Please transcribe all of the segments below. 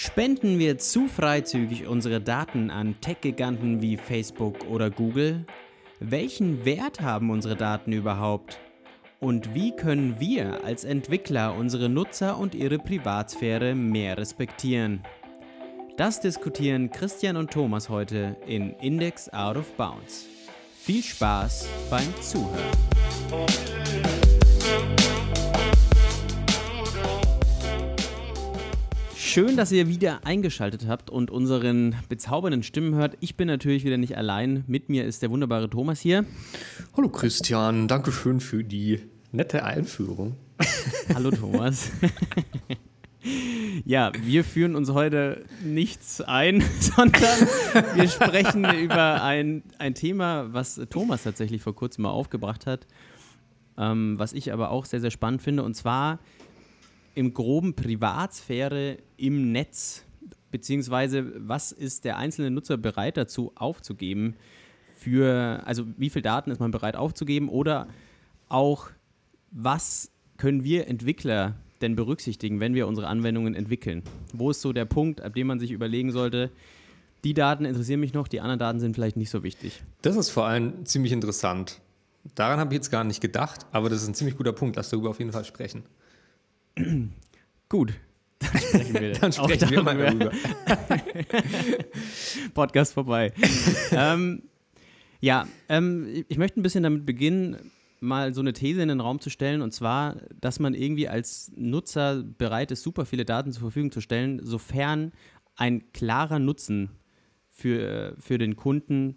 Spenden wir zu freizügig unsere Daten an Tech-Giganten wie Facebook oder Google? Welchen Wert haben unsere Daten überhaupt? Und wie können wir als Entwickler unsere Nutzer und ihre Privatsphäre mehr respektieren? Das diskutieren Christian und Thomas heute in Index Out of Bounds. Viel Spaß beim Zuhören. Schön, dass ihr wieder eingeschaltet habt und unseren bezaubernden Stimmen hört. Ich bin natürlich wieder nicht allein. Mit mir ist der wunderbare Thomas hier. Hallo Christian, danke schön für die nette Einführung. Hallo Thomas. ja, wir führen uns heute nichts ein, sondern wir sprechen über ein, ein Thema, was Thomas tatsächlich vor kurzem mal aufgebracht hat, ähm, was ich aber auch sehr, sehr spannend finde. Und zwar im groben Privatsphäre im Netz, beziehungsweise was ist der einzelne Nutzer bereit dazu aufzugeben für, also wie viel Daten ist man bereit aufzugeben oder auch was können wir Entwickler denn berücksichtigen, wenn wir unsere Anwendungen entwickeln? Wo ist so der Punkt, ab dem man sich überlegen sollte, die Daten interessieren mich noch, die anderen Daten sind vielleicht nicht so wichtig? Das ist vor allem ziemlich interessant. Daran habe ich jetzt gar nicht gedacht, aber das ist ein ziemlich guter Punkt. Lass darüber auf jeden Fall sprechen. Gut. Dann sprechen wir, Dann sprechen wir mal darüber. Podcast vorbei. ähm, ja, ähm, ich möchte ein bisschen damit beginnen, mal so eine These in den Raum zu stellen, und zwar, dass man irgendwie als Nutzer bereit ist, super viele Daten zur Verfügung zu stellen, sofern ein klarer Nutzen für, für den Kunden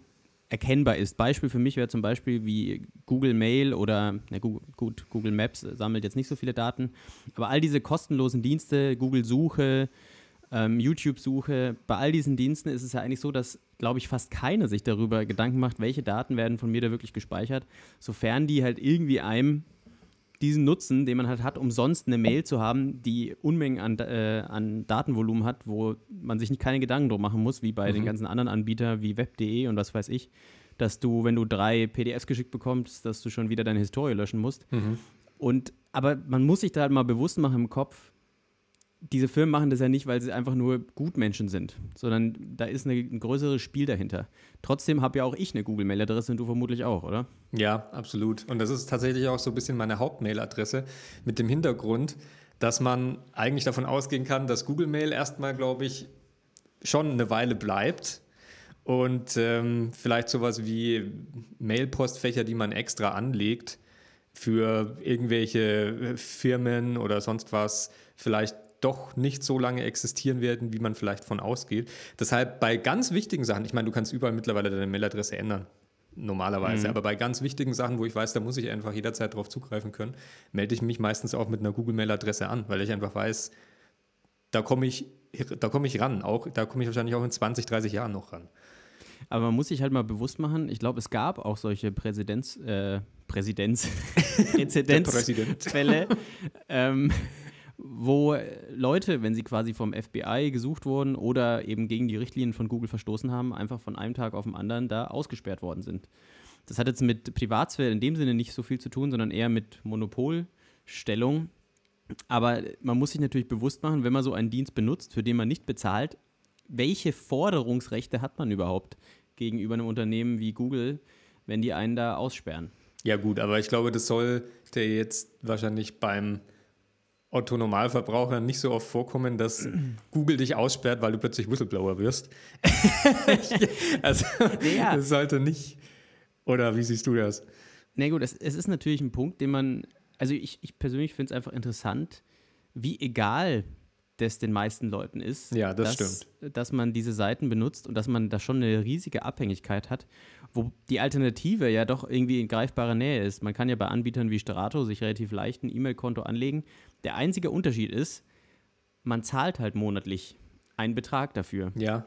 erkennbar ist. Beispiel für mich wäre zum Beispiel wie Google Mail oder, na gut, Google Maps sammelt jetzt nicht so viele Daten, aber all diese kostenlosen Dienste, Google Suche, ähm, YouTube-Suche, bei all diesen Diensten ist es ja eigentlich so, dass, glaube ich, fast keiner sich darüber Gedanken macht, welche Daten werden von mir da wirklich gespeichert, sofern die halt irgendwie einem diesen Nutzen, den man halt hat, umsonst eine Mail zu haben, die Unmengen an, äh, an Datenvolumen hat, wo man sich nicht keine Gedanken drum machen muss, wie bei mhm. den ganzen anderen Anbietern wie web.de und was weiß ich, dass du, wenn du drei PDFs geschickt bekommst, dass du schon wieder deine Historie löschen musst. Mhm. Und aber man muss sich da halt mal bewusst machen im Kopf, diese Firmen machen das ja nicht, weil sie einfach nur Gutmenschen sind, sondern da ist eine, ein größeres Spiel dahinter. Trotzdem habe ja auch ich eine Google-Mail-Adresse und du vermutlich auch, oder? Ja, absolut. Und das ist tatsächlich auch so ein bisschen meine Haupt-Mail-Adresse mit dem Hintergrund, dass man eigentlich davon ausgehen kann, dass Google Mail erstmal, glaube ich, schon eine Weile bleibt. Und ähm, vielleicht sowas wie Mail-Postfächer, die man extra anlegt für irgendwelche Firmen oder sonst was, vielleicht doch nicht so lange existieren werden, wie man vielleicht von ausgeht. Deshalb bei ganz wichtigen Sachen, ich meine, du kannst überall mittlerweile deine Mailadresse ändern, normalerweise, mhm. aber bei ganz wichtigen Sachen, wo ich weiß, da muss ich einfach jederzeit darauf zugreifen können, melde ich mich meistens auch mit einer Google-Mail-Adresse an, weil ich einfach weiß, da komme ich, da komme ich ran, auch, da komme ich wahrscheinlich auch in 20, 30 Jahren noch ran. Aber man muss sich halt mal bewusst machen, ich glaube, es gab auch solche Präsidenz, äh, Präsidenz, Präzedenzfälle, ähm, wo Leute, wenn sie quasi vom FBI gesucht wurden oder eben gegen die Richtlinien von Google verstoßen haben, einfach von einem Tag auf den anderen da ausgesperrt worden sind. Das hat jetzt mit Privatsphäre in dem Sinne nicht so viel zu tun, sondern eher mit Monopolstellung. Aber man muss sich natürlich bewusst machen, wenn man so einen Dienst benutzt, für den man nicht bezahlt, welche Forderungsrechte hat man überhaupt gegenüber einem Unternehmen wie Google, wenn die einen da aussperren? Ja gut, aber ich glaube, das sollte jetzt wahrscheinlich beim Otto Normalverbraucher nicht so oft vorkommen, dass Google dich aussperrt, weil du plötzlich Whistleblower wirst. also ja. das sollte nicht. Oder wie siehst du das? Na nee, gut, es, es, ist natürlich ein Punkt, den man, also ich, ich persönlich finde es einfach interessant, wie egal das den meisten Leuten ist, ja, das dass, stimmt. dass man diese Seiten benutzt und dass man da schon eine riesige Abhängigkeit hat, wo die Alternative ja doch irgendwie in greifbarer Nähe ist. Man kann ja bei Anbietern wie Strato sich relativ leicht ein E-Mail-Konto anlegen. Der einzige Unterschied ist, man zahlt halt monatlich einen Betrag dafür. Ja.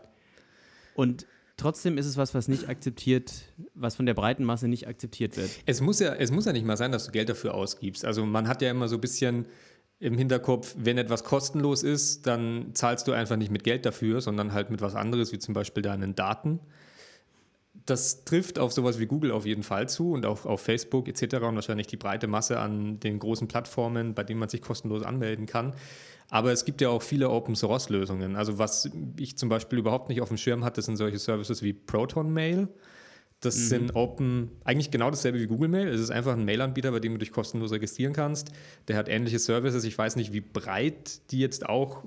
Und trotzdem ist es was, was nicht akzeptiert, was von der breiten Masse nicht akzeptiert wird. Es muss ja, es muss ja nicht mal sein, dass du Geld dafür ausgibst. Also man hat ja immer so ein bisschen im Hinterkopf, wenn etwas kostenlos ist, dann zahlst du einfach nicht mit Geld dafür, sondern halt mit was anderes, wie zum Beispiel deinen Daten. Das trifft auf sowas wie Google auf jeden Fall zu und auch auf Facebook etc. und wahrscheinlich die breite Masse an den großen Plattformen, bei denen man sich kostenlos anmelden kann. Aber es gibt ja auch viele Open-Source-Lösungen. Also was ich zum Beispiel überhaupt nicht auf dem Schirm hatte, sind solche Services wie Proton Mail. Das mhm. sind Open, eigentlich genau dasselbe wie Google Mail. Es ist einfach ein Mail-Anbieter, bei dem du dich kostenlos registrieren kannst. Der hat ähnliche Services. Ich weiß nicht, wie breit die jetzt auch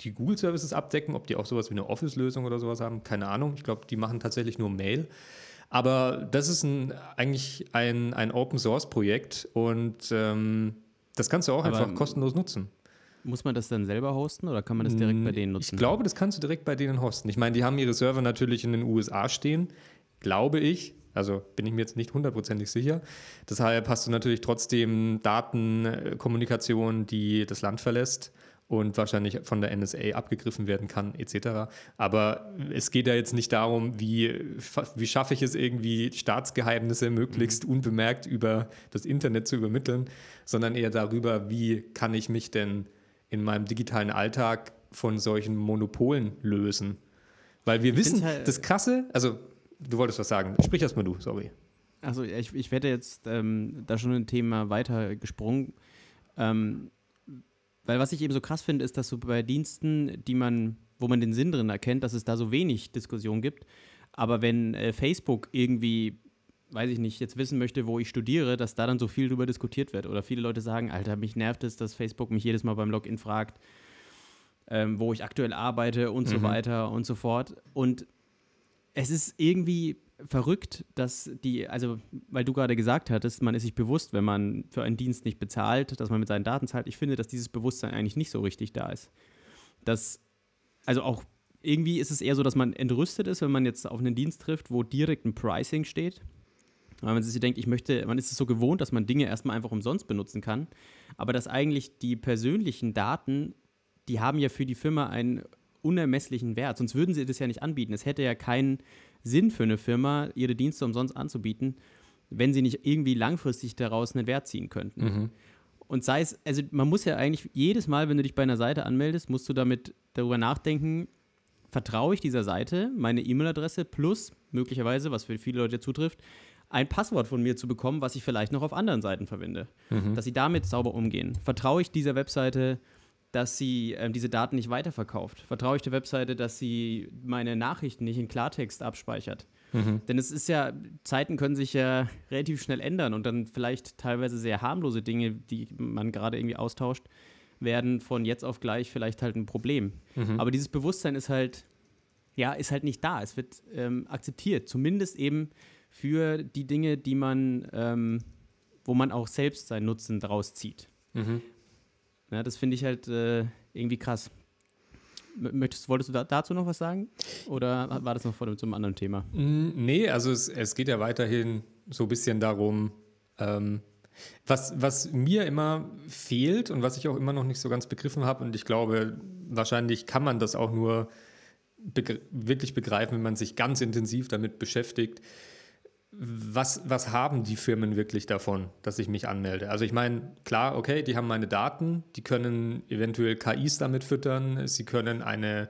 die Google-Services abdecken, ob die auch sowas wie eine Office-Lösung oder sowas haben. Keine Ahnung. Ich glaube, die machen tatsächlich nur Mail. Aber das ist ein, eigentlich ein, ein Open-Source-Projekt und ähm, das kannst du auch Aber einfach kostenlos nutzen. Muss man das dann selber hosten oder kann man das direkt bei denen nutzen? Ich glaube, das kannst du direkt bei denen hosten. Ich meine, die haben ihre Server natürlich in den USA stehen, glaube ich. Also bin ich mir jetzt nicht hundertprozentig sicher. Deshalb hast du natürlich trotzdem Datenkommunikation, die das Land verlässt und wahrscheinlich von der NSA abgegriffen werden kann, etc. Aber es geht ja jetzt nicht darum, wie, wie schaffe ich es irgendwie, Staatsgeheimnisse möglichst mhm. unbemerkt über das Internet zu übermitteln, sondern eher darüber, wie kann ich mich denn in meinem digitalen Alltag von solchen Monopolen lösen. Weil wir ich wissen, halt, das Krasse, also du wolltest was sagen, sprich erst mal du, sorry. Also ich, ich werde jetzt ähm, da schon ein Thema weiter gesprungen. Ähm, weil was ich eben so krass finde, ist, dass so bei Diensten, die man, wo man den Sinn drin erkennt, dass es da so wenig Diskussion gibt. Aber wenn äh, Facebook irgendwie weiß ich nicht, jetzt wissen möchte, wo ich studiere, dass da dann so viel drüber diskutiert wird. Oder viele Leute sagen, Alter, mich nervt es, dass Facebook mich jedes Mal beim Login fragt, ähm, wo ich aktuell arbeite und mhm. so weiter und so fort. Und es ist irgendwie verrückt, dass die, also weil du gerade gesagt hattest, man ist sich bewusst, wenn man für einen Dienst nicht bezahlt, dass man mit seinen Daten zahlt. Ich finde, dass dieses Bewusstsein eigentlich nicht so richtig da ist. Dass, also auch irgendwie ist es eher so, dass man entrüstet ist, wenn man jetzt auf einen Dienst trifft, wo direkt ein Pricing steht weil man sich denkt, ich möchte, man ist es so gewohnt, dass man Dinge erstmal einfach umsonst benutzen kann, aber dass eigentlich die persönlichen Daten, die haben ja für die Firma einen unermesslichen Wert, sonst würden sie das ja nicht anbieten. Es hätte ja keinen Sinn für eine Firma, ihre Dienste umsonst anzubieten, wenn sie nicht irgendwie langfristig daraus einen Wert ziehen könnten. Mhm. Und sei es, also man muss ja eigentlich jedes Mal, wenn du dich bei einer Seite anmeldest, musst du damit darüber nachdenken, vertraue ich dieser Seite, meine E-Mail-Adresse plus möglicherweise, was für viele Leute zutrifft, ein Passwort von mir zu bekommen, was ich vielleicht noch auf anderen Seiten verwende. Mhm. Dass sie damit sauber umgehen. Vertraue ich dieser Webseite, dass sie äh, diese Daten nicht weiterverkauft? Vertraue ich der Webseite, dass sie meine Nachrichten nicht in Klartext abspeichert? Mhm. Denn es ist ja, Zeiten können sich ja relativ schnell ändern und dann vielleicht teilweise sehr harmlose Dinge, die man gerade irgendwie austauscht, werden von jetzt auf gleich vielleicht halt ein Problem. Mhm. Aber dieses Bewusstsein ist halt, ja, ist halt nicht da. Es wird ähm, akzeptiert. Zumindest eben für die Dinge, die man, ähm, wo man auch selbst seinen Nutzen daraus zieht. Mhm. Ja, das finde ich halt äh, irgendwie krass. Möchtest, wolltest du da, dazu noch was sagen? Oder war das noch vor dem, zum anderen Thema? Mm, nee, also es, es geht ja weiterhin so ein bisschen darum, ähm, was, was mir immer fehlt und was ich auch immer noch nicht so ganz begriffen habe, und ich glaube, wahrscheinlich kann man das auch nur begr wirklich begreifen, wenn man sich ganz intensiv damit beschäftigt, was, was haben die Firmen wirklich davon, dass ich mich anmelde? Also ich meine, klar, okay, die haben meine Daten, die können eventuell KIs damit füttern, sie können eine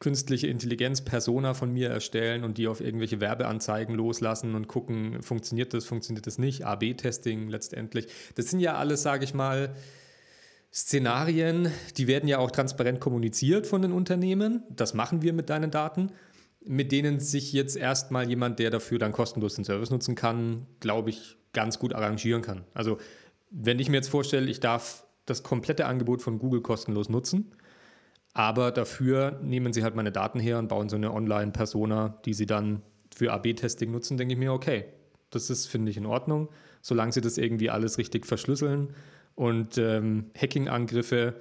künstliche Intelligenz-Persona von mir erstellen und die auf irgendwelche Werbeanzeigen loslassen und gucken, funktioniert das, funktioniert das nicht, AB-Testing letztendlich. Das sind ja alles, sage ich mal, Szenarien, die werden ja auch transparent kommuniziert von den Unternehmen. Das machen wir mit deinen Daten mit denen sich jetzt erstmal jemand, der dafür dann kostenlos den Service nutzen kann, glaube ich, ganz gut arrangieren kann. Also wenn ich mir jetzt vorstelle, ich darf das komplette Angebot von Google kostenlos nutzen, aber dafür nehmen sie halt meine Daten her und bauen so eine Online-Persona, die sie dann für AB-Testing nutzen, denke ich mir, okay, das ist, finde ich, in Ordnung, solange sie das irgendwie alles richtig verschlüsseln und ähm, Hacking-Angriffe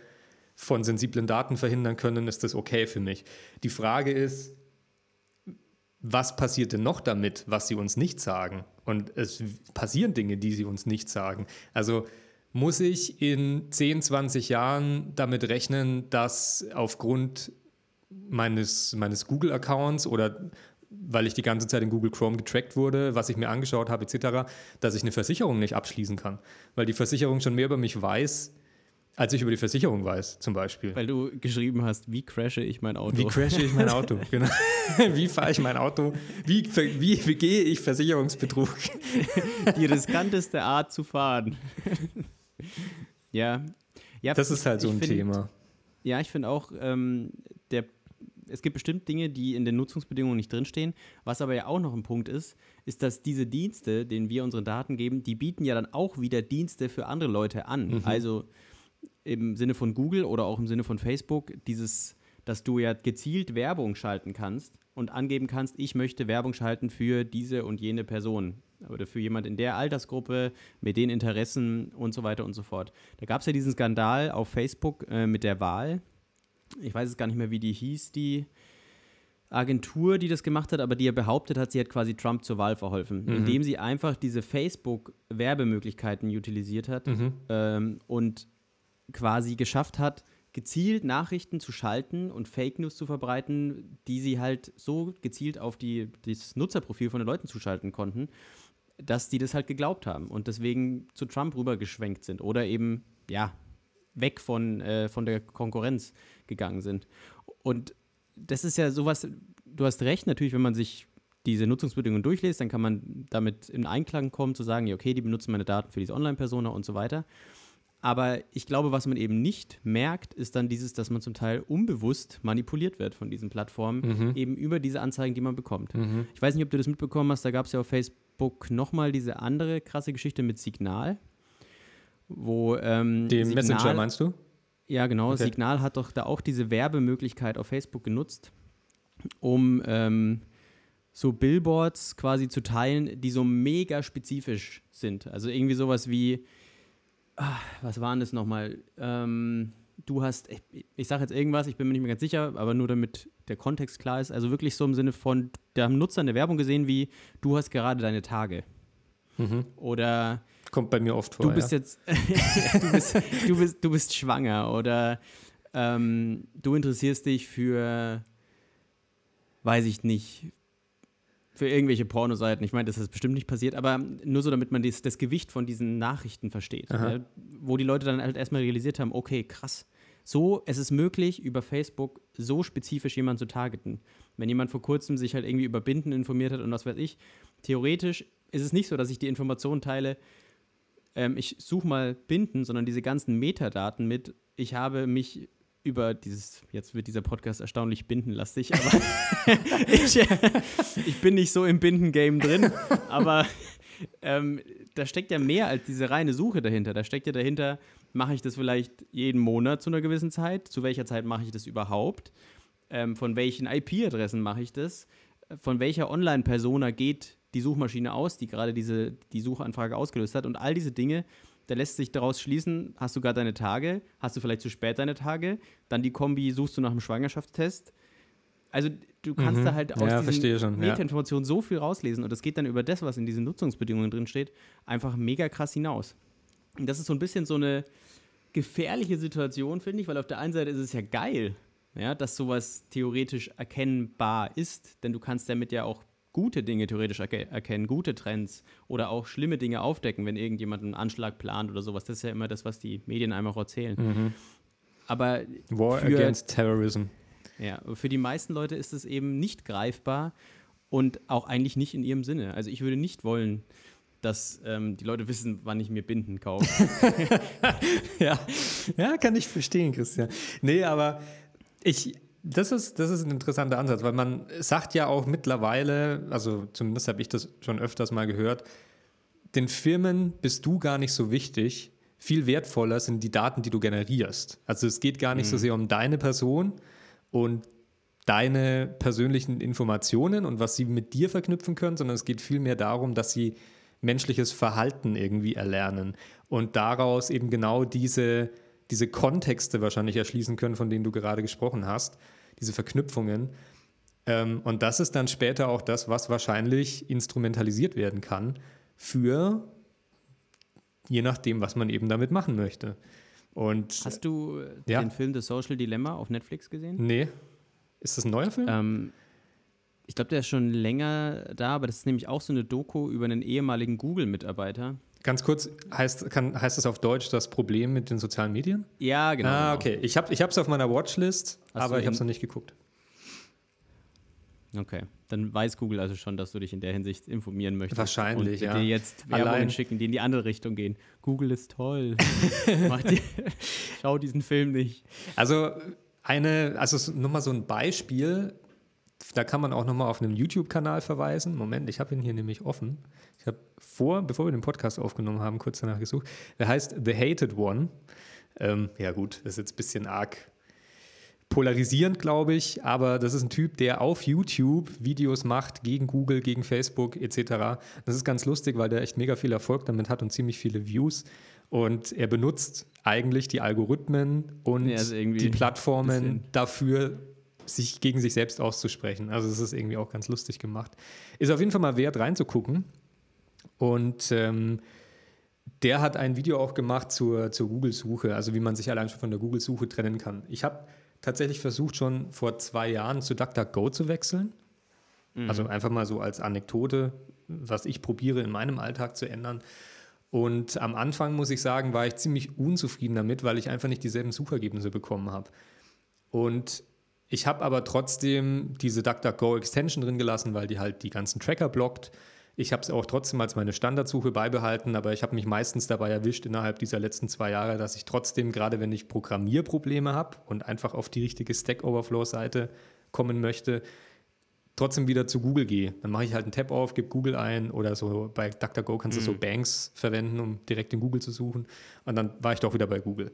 von sensiblen Daten verhindern können, ist das okay für mich. Die Frage ist, was passiert denn noch damit, was sie uns nicht sagen? Und es passieren Dinge, die sie uns nicht sagen. Also muss ich in 10, 20 Jahren damit rechnen, dass aufgrund meines, meines Google-Accounts oder weil ich die ganze Zeit in Google Chrome getrackt wurde, was ich mir angeschaut habe, etc., dass ich eine Versicherung nicht abschließen kann. Weil die Versicherung schon mehr über mich weiß, Als ich über die Versicherung weiß, zum Beispiel. Weil du geschrieben hast, wie crashe ich mein Auto? Wie crashe ich mein Auto? genau. Wie fahre ich mein Auto? Wie, wie begehe ich Versicherungsbetrug? die riskanteste Art zu fahren. ja. ja. Das ist halt so ein find, Thema. Ja, ich finde auch, ähm, der, es gibt bestimmt Dinge, die in den Nutzungsbedingungen nicht drinstehen. Was aber ja auch noch ein Punkt ist, ist, dass diese Dienste, denen wir unsere Daten geben, die bieten ja dann auch wieder Dienste für andere Leute an. Mhm. Also im Sinne von Google oder auch im Sinne von Facebook dieses, dass du ja gezielt Werbung schalten kannst und angeben kannst, ich möchte Werbung schalten für diese und jene Person oder für jemand in der Altersgruppe mit den Interessen und so weiter und so fort. Da gab es ja diesen Skandal auf Facebook äh, mit der Wahl. Ich weiß es gar nicht mehr, wie die hieß, die Agentur, die das gemacht hat, aber die ja behauptet hat, sie hat quasi Trump zur Wahl verholfen, mhm. indem sie einfach diese Facebook-Werbemöglichkeiten utilisiert hat mhm. ähm, und quasi geschafft hat, gezielt Nachrichten zu schalten und Fake News zu verbreiten, die sie halt so gezielt auf die, das Nutzerprofil von den Leuten zuschalten konnten, dass die das halt geglaubt haben und deswegen zu Trump rübergeschwenkt sind oder eben, ja, weg von, äh, von der Konkurrenz gegangen sind. Und das ist ja sowas, du hast recht, natürlich, wenn man sich diese Nutzungsbedingungen durchliest, dann kann man damit in Einklang kommen, zu sagen, okay, die benutzen meine Daten für diese Online-Persona und so weiter. Aber ich glaube, was man eben nicht merkt, ist dann dieses, dass man zum Teil unbewusst manipuliert wird von diesen Plattformen, mhm. eben über diese Anzeigen, die man bekommt. Mhm. Ich weiß nicht, ob du das mitbekommen hast, da gab es ja auf Facebook nochmal diese andere krasse Geschichte mit Signal, wo ähm, Den Signal, Messenger meinst du? Ja, genau. Okay. Signal hat doch da auch diese Werbemöglichkeit auf Facebook genutzt, um ähm, so Billboards quasi zu teilen, die so mega spezifisch sind. Also irgendwie sowas wie ach, was waren das nochmal? Ähm, du hast, ich, ich sage jetzt irgendwas, ich bin mir nicht mehr ganz sicher, aber nur damit der Kontext klar ist. Also wirklich so im Sinne von, da haben Nutzer eine Werbung gesehen wie, du hast gerade deine Tage. Mhm. Oder Kommt bei mir oft vor. Du bist ja. jetzt, du, bist, du, bist, du bist schwanger oder ähm, du interessierst dich für, weiß ich nicht, für irgendwelche Pornoseiten. Ich meine, das ist bestimmt nicht passiert, aber nur so, damit man das, das Gewicht von diesen Nachrichten versteht. Ja, wo die Leute dann halt erstmal realisiert haben, okay, krass. So, es ist möglich, über Facebook so spezifisch jemanden zu targeten. Wenn jemand vor kurzem sich halt irgendwie über Binden informiert hat und was weiß ich, theoretisch ist es nicht so, dass ich die Informationen teile, ähm, ich suche mal Binden, sondern diese ganzen Metadaten mit, ich habe mich über dieses, jetzt wird dieser Podcast erstaunlich bindenlastig, aber ich, ich, bin nicht so im Binden-Game drin, aber ähm, da steckt ja mehr als diese reine Suche dahinter. Da steckt ja dahinter, mache ich das vielleicht jeden Monat zu einer gewissen Zeit? Zu welcher Zeit mache ich das überhaupt? Ähm, von welchen IP-Adressen mache ich das? Von welcher Online-Persona geht die Suchmaschine aus, die gerade diese, die Suchanfrage ausgelöst hat? Und all diese Dinge da lässt sich daraus schließen, hast du gerade deine Tage, hast du vielleicht zu spät deine Tage, dann die Kombi suchst du nach einem Schwangerschaftstest. Also du kannst mhm. da halt aus ja, diesen Metainformationen ja. so viel rauslesen und das geht dann über das, was in diesen Nutzungsbedingungen drin steht, einfach mega krass hinaus. Und das ist so ein bisschen so eine gefährliche Situation, finde ich, weil auf der einen Seite ist es ja geil, ja, dass sowas theoretisch erkennbar ist, denn du kannst damit ja auch gute Dinge theoretisch erkennen, gute Trends oder auch schlimme Dinge aufdecken, wenn irgendjemand einen Anschlag plant oder sowas. Das ist ja immer das, was die Medien einem auch erzählen. Mhm. Aber War für, against Terrorism. Ja, für die meisten Leute ist es eben nicht greifbar und auch eigentlich nicht in ihrem Sinne. Also ich würde nicht wollen, dass ähm, die Leute wissen, wann ich mir Binden kaufe. ja. ja, kann ich verstehen, Christian. Nee, aber ich, das ist, das ist ein interessanter Ansatz, weil man sagt ja auch mittlerweile, also zumindest habe ich das schon öfters mal gehört, den Firmen bist du gar nicht so wichtig. Viel wertvoller sind die Daten, die du generierst. Also es geht gar nicht mhm. so sehr um deine Person und deine persönlichen Informationen und was sie mit dir verknüpfen können, sondern es geht vielmehr darum, dass sie menschliches Verhalten irgendwie erlernen und daraus eben genau diese, diese Kontexte wahrscheinlich erschließen können, von denen du gerade gesprochen hast diese Verknüpfungen. Ähm, und das ist dann später auch das, was wahrscheinlich instrumentalisiert werden kann für je nachdem, was man eben damit machen möchte. Und, Hast du ja? den Film The Social Dilemma auf Netflix gesehen? Nee. Ist das ein neuer Film? Ähm, ich glaube, der ist schon länger da, aber das ist nämlich auch so eine Doku über einen ehemaligen Google-Mitarbeiter, Ganz kurz, heißt, kann, heißt das auf Deutsch das Problem mit den sozialen Medien? Ja, genau. Ah, genau. okay. Ich habe es auf meiner Watchlist, Hast aber ich habe es noch nicht geguckt. Okay, dann weiß Google also schon, dass du dich in der Hinsicht informieren möchtest. Wahrscheinlich, und ja. dir jetzt Werbungen Allein- schicken, die in die andere Richtung gehen. Google ist toll. Mach dir, schau diesen Film nicht. Also eine, also s- nur mal so ein Beispiel, da kann man auch nochmal auf einen YouTube-Kanal verweisen. Moment, ich habe ihn hier nämlich offen. Ich habe vor, bevor wir den Podcast aufgenommen haben, kurz danach gesucht. Der heißt The Hated One. Ähm, ja gut, das ist jetzt ein bisschen arg polarisierend, glaube ich, aber das ist ein Typ, der auf YouTube Videos macht gegen Google, gegen Facebook etc. Das ist ganz lustig, weil der echt mega viel Erfolg damit hat und ziemlich viele Views. Und er benutzt eigentlich die Algorithmen und Ja, irgendwie die Plattformen dafür, sich gegen sich selbst auszusprechen. Also es ist irgendwie auch ganz lustig gemacht. Ist auf jeden Fall mal wert reinzugucken. Und ähm, der hat ein Video auch gemacht zur, zur Google-Suche, also wie man sich allein schon von der Google-Suche trennen kann. Ich habe tatsächlich versucht, schon vor zwei Jahren zu DuckDuckGo zu wechseln. Also einfach mal so als Anekdote, was ich probiere in meinem Alltag zu ändern. Und am Anfang, muss ich sagen, war ich ziemlich unzufrieden damit, weil ich einfach nicht dieselben Suchergebnisse bekommen habe. Und ich habe aber trotzdem diese DuckDuckGo-Extension drin gelassen, weil die halt die ganzen Tracker blockt. Ich habe es auch trotzdem als meine Standardsuche beibehalten, aber ich habe mich meistens dabei erwischt innerhalb dieser letzten zwei Jahre, dass ich trotzdem, gerade wenn ich Programmierprobleme habe und einfach auf die richtige Stack Overflow-Seite kommen möchte, trotzdem wieder zu Google gehe. Dann mache ich halt einen Tab auf, gebe Google ein oder so bei DuckDuckGo kannst du so Banks verwenden, um direkt in Google zu suchen. Und dann war ich doch wieder bei Google.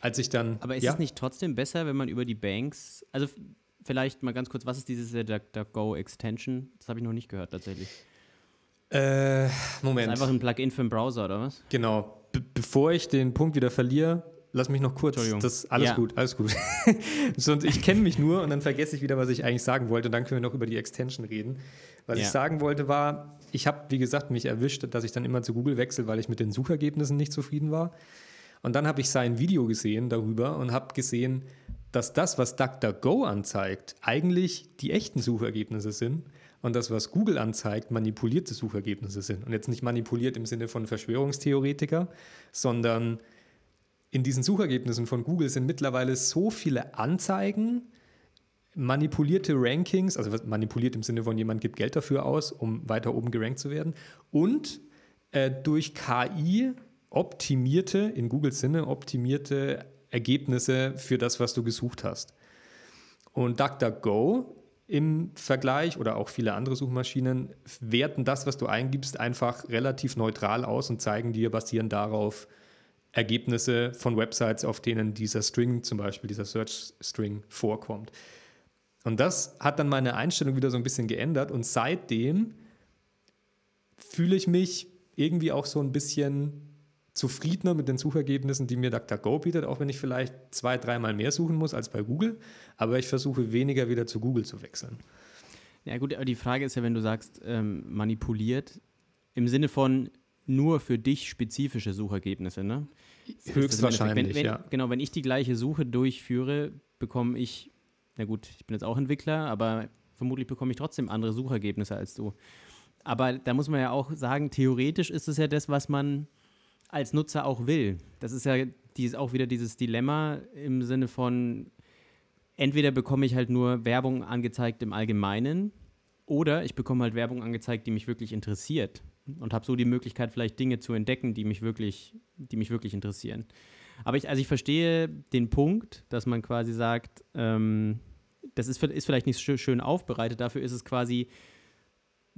Als ich dann. Aber ist ja, es nicht trotzdem besser, wenn man über die Banks, also vielleicht mal ganz kurz, was ist dieses äh, DuckDuckGo Extension? Das habe ich noch nicht gehört tatsächlich. Äh, Das Moment. ist einfach ein Plugin für den Browser, oder was? Genau. Be bevor ich den Punkt wieder verliere, lass mich noch kurz. Entschuldigung. Das alles Ja. gut, alles gut. Sonst ich kenne mich nur und dann vergesse ich wieder, was ich eigentlich sagen wollte. Und dann können wir noch über die Extension reden. Was Ja. ich sagen wollte war, ich habe, wie gesagt, mich erwischt, dass ich dann immer zu Google wechsle, weil ich mit den Suchergebnissen nicht zufrieden war. Und dann habe ich sein Video gesehen darüber und habe gesehen, dass das, was DuckDuckGo anzeigt, eigentlich die echten Suchergebnisse sind und das, was Google anzeigt, manipulierte Suchergebnisse sind. Und jetzt nicht manipuliert im Sinne von Verschwörungstheoretiker, sondern in diesen Suchergebnissen von Google sind mittlerweile so viele Anzeigen, manipulierte Rankings, also manipuliert im Sinne von jemand gibt Geld dafür aus, um weiter oben gerankt zu werden und äh, durch KI optimierte, in Googles Sinne, optimierte Ergebnisse für das, was du gesucht hast. Und DuckDuckGo im Vergleich oder auch viele andere Suchmaschinen werten das, was du eingibst, einfach relativ neutral aus und zeigen dir basierend darauf Ergebnisse von Websites, auf denen dieser String, zum Beispiel dieser Search String, vorkommt. Und das hat dann meine Einstellung wieder so ein bisschen geändert und seitdem fühle ich mich irgendwie auch so ein bisschen zufriedener mit den Suchergebnissen, die mir DuckDuckGo bietet, auch wenn ich vielleicht zwei, dreimal mehr suchen muss als bei Google. Aber ich versuche weniger wieder zu Google zu wechseln. Ja gut, aber die Frage ist ja, wenn du sagst, ähm, manipuliert, im Sinne von nur für dich spezifische Suchergebnisse, ne? Höchstwahrscheinlich, wenn, wenn, ja. Genau, wenn ich die gleiche Suche durchführe, bekomme ich, na gut, ich bin jetzt auch Entwickler, aber vermutlich bekomme ich trotzdem andere Suchergebnisse als du. Aber da muss man ja auch sagen, theoretisch ist es ja das, was man als Nutzer auch will. Das ist ja dieses, auch wieder dieses Dilemma im Sinne von, entweder bekomme ich halt nur Werbung angezeigt im Allgemeinen oder ich bekomme halt Werbung angezeigt, die mich wirklich interessiert und habe so die Möglichkeit, vielleicht Dinge zu entdecken, die mich wirklich, die mich wirklich interessieren. Aber ich, also ich verstehe den Punkt, dass man quasi sagt, ähm, das ist, ist vielleicht nicht schö- schön aufbereitet, dafür ist es quasi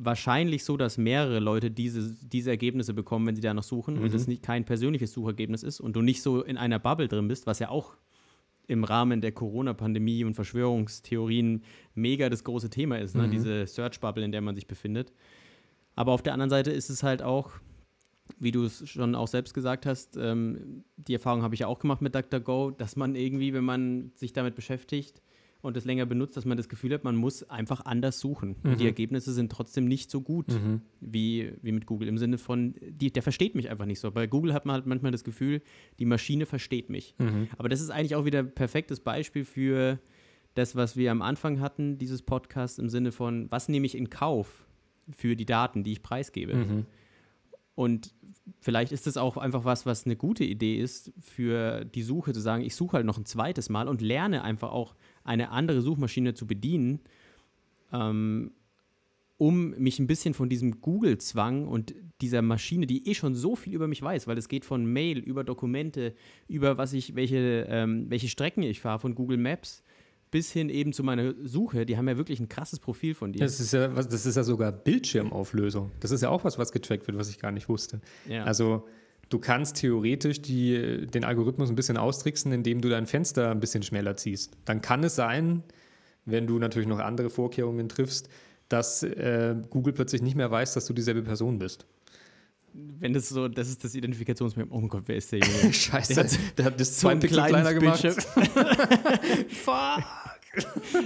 wahrscheinlich so, dass mehrere Leute diese, diese Ergebnisse bekommen, wenn sie danach suchen und es nicht kein persönliches Suchergebnis ist und du nicht so in einer Bubble drin bist, was ja auch im Rahmen der Corona-Pandemie und Verschwörungstheorien mega das große Thema ist, ne? diese Search-Bubble, in der man sich befindet. Aber auf der anderen Seite ist es halt auch, wie du es schon auch selbst gesagt hast, ähm, die Erfahrung habe ich ja auch gemacht mit DuckDuckGo, dass man irgendwie, wenn man sich damit beschäftigt und es länger benutzt, dass man das Gefühl hat, man muss einfach anders suchen. Und die Ergebnisse sind trotzdem nicht so gut wie, wie mit Google. Im Sinne von, die, der versteht mich einfach nicht so. Bei Google hat man halt manchmal das Gefühl, die Maschine versteht mich. Aber das ist eigentlich auch wieder ein perfektes Beispiel für das, was wir am Anfang hatten, dieses Podcast, im Sinne von, was nehme ich in Kauf für die Daten, die ich preisgebe. Und vielleicht ist das auch einfach was, was eine gute Idee ist für die Suche, zu sagen, ich suche halt noch ein zweites Mal und lerne einfach auch eine andere Suchmaschine zu bedienen, ähm, um mich ein bisschen von diesem Google-Zwang und dieser Maschine, die eh schon so viel über mich weiß, weil es geht von Mail über Dokumente, über was ich, welche, ähm, welche Strecken ich fahre von Google Maps, bis hin eben zu meiner Suche. Die haben ja wirklich ein krasses Profil von dir. Das ist ja, das ist ja sogar Bildschirmauflösung. Das ist ja auch was, was getrackt wird, was ich gar nicht wusste. Ja. Also du kannst theoretisch die, den Algorithmus ein bisschen austricksen, indem du dein Fenster ein bisschen schneller ziehst. Dann kann es sein, wenn du natürlich noch andere Vorkehrungen triffst, dass äh, Google plötzlich nicht mehr weiß, dass du dieselbe Person bist wenn das so, das ist das Identifikationsmerkmal. Oh Gott, wer ist der Junge? Scheiße, der hat, der hat das zwei Pixel kleiner gemacht. Fuck!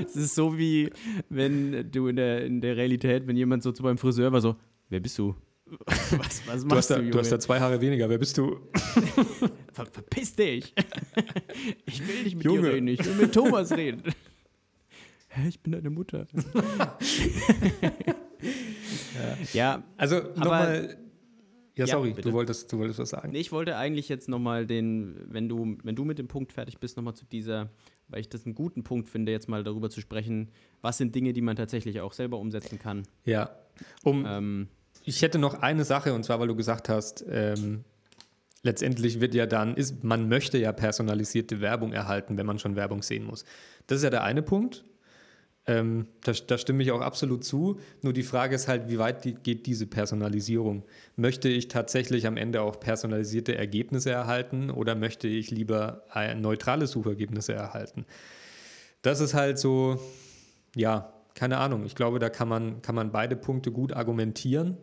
Es ist so wie, wenn du in der, in der Realität, wenn jemand so zu meinem Friseur war, so, wer bist du? Was, was machst du, hast da, du, du hast da zwei Haare weniger, wer bist du? Ver, verpiss dich! Ich will nicht mit Junge. dir reden, ich will mit Thomas reden. Hä, ich bin deine Mutter. ja. ja, also nochmal ja, sorry, ja, du, wolltest, du wolltest was sagen. Nee, ich wollte eigentlich jetzt nochmal den, wenn du, wenn du mit dem Punkt fertig bist, nochmal zu dieser, weil ich das einen guten Punkt finde, jetzt mal darüber zu sprechen, was sind Dinge, die man tatsächlich auch selber umsetzen kann. Ja. Um, ähm, ich hätte noch eine Sache, und zwar, weil du gesagt hast, ähm, letztendlich wird ja dann, ist, man möchte ja personalisierte Werbung erhalten, wenn man schon Werbung sehen muss. Das ist ja der eine Punkt. Ähm, da, da, stimme ich auch absolut zu. Nur die Frage ist halt, wie weit die, geht diese Personalisierung? Möchte ich tatsächlich am Ende auch personalisierte Ergebnisse erhalten oder möchte ich lieber neutrale Suchergebnisse erhalten? Das ist halt so, ja, keine Ahnung. Ich glaube, da kann man, kann man beide Punkte gut argumentieren.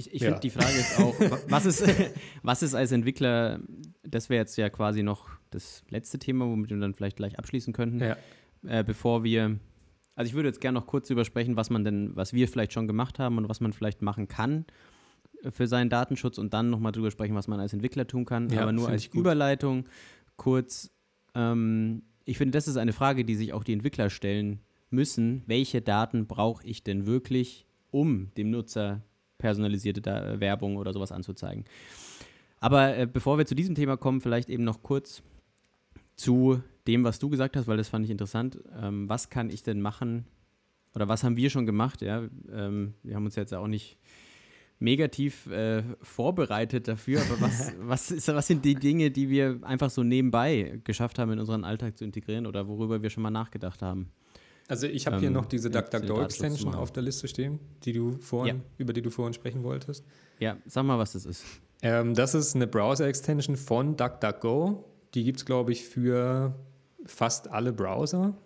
Ich, ich ja. finde, die Frage ist auch, was ist, was ist als Entwickler, das wäre jetzt ja quasi noch das letzte Thema, womit wir dann vielleicht gleich abschließen könnten. Ja äh, bevor wir, also ich würde jetzt gerne noch kurz übersprechen, was man denn, was wir vielleicht schon gemacht haben und was man vielleicht machen kann für seinen Datenschutz und dann nochmal drüber sprechen, was man als Entwickler tun kann. Ja, Aber nur als Überleitung kurz, ähm, ich finde, das ist eine Frage, die sich auch die Entwickler stellen müssen. Welche Daten brauche ich denn wirklich, um dem Nutzer personalisierte da Werbung oder sowas anzuzeigen? Aber äh, bevor wir zu diesem Thema kommen, vielleicht eben noch kurz zu dem, was du gesagt hast, weil das fand ich interessant. Ähm, was kann ich denn machen oder was haben wir schon gemacht? Ja, ähm, wir haben uns jetzt auch nicht negativ äh, vorbereitet dafür, aber was, was, ist, was sind die Dinge, die wir einfach so nebenbei geschafft haben, in unseren Alltag zu integrieren oder worüber wir schon mal nachgedacht haben? Also ich habe ähm, hier noch diese DuckDuckGo-Extension auf der Liste stehen, die du vorhin, ja. über die du vorhin sprechen wolltest. Ja, sag mal, was das ist. Ähm, das ist eine Browser-Extension von DuckDuckGo. Die gibt es, glaube ich, für fast alle Browser,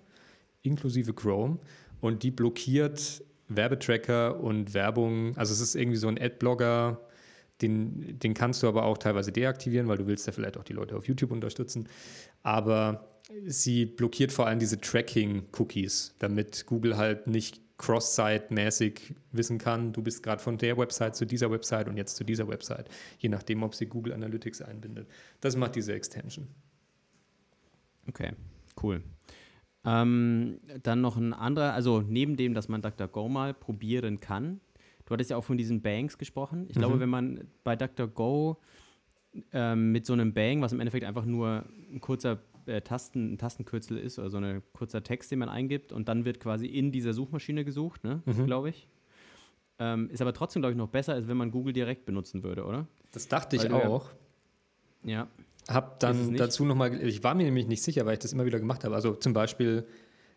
inklusive Chrome. Und die blockiert Werbetracker und Werbung. Also es ist irgendwie so ein Adblogger, den, den kannst du aber auch teilweise deaktivieren, weil du willst ja vielleicht auch die Leute auf YouTube unterstützen. Aber sie blockiert vor allem diese Tracking-Cookies, damit Google halt nicht cross-site-mäßig wissen kann, du bist gerade von der Website zu dieser Website und jetzt zu dieser Website, je nachdem, ob sie Google Analytics einbindet. Das macht diese Extension. Okay, cool. Ähm, dann noch ein anderer, also neben dem, dass man DuckDuckGo mal probieren kann. Du hattest ja auch von diesen Banks gesprochen. Ich mhm. glaube, wenn man bei DuckDuckGo ähm, mit so einem Bang, was im Endeffekt einfach nur ein kurzer äh, Tasten, ein Tastenkürzel ist oder so ein kurzer Text, den man eingibt und dann wird quasi in dieser Suchmaschine gesucht, ne? Mhm. glaube ich. Ähm, ist aber trotzdem, glaube ich, noch besser, als wenn man Google direkt benutzen würde, oder? Das dachte Weil ich auch. Ja. ja. Hab dann dazu nochmal, ich war mir nämlich nicht sicher, weil ich das immer wieder gemacht habe. Also zum Beispiel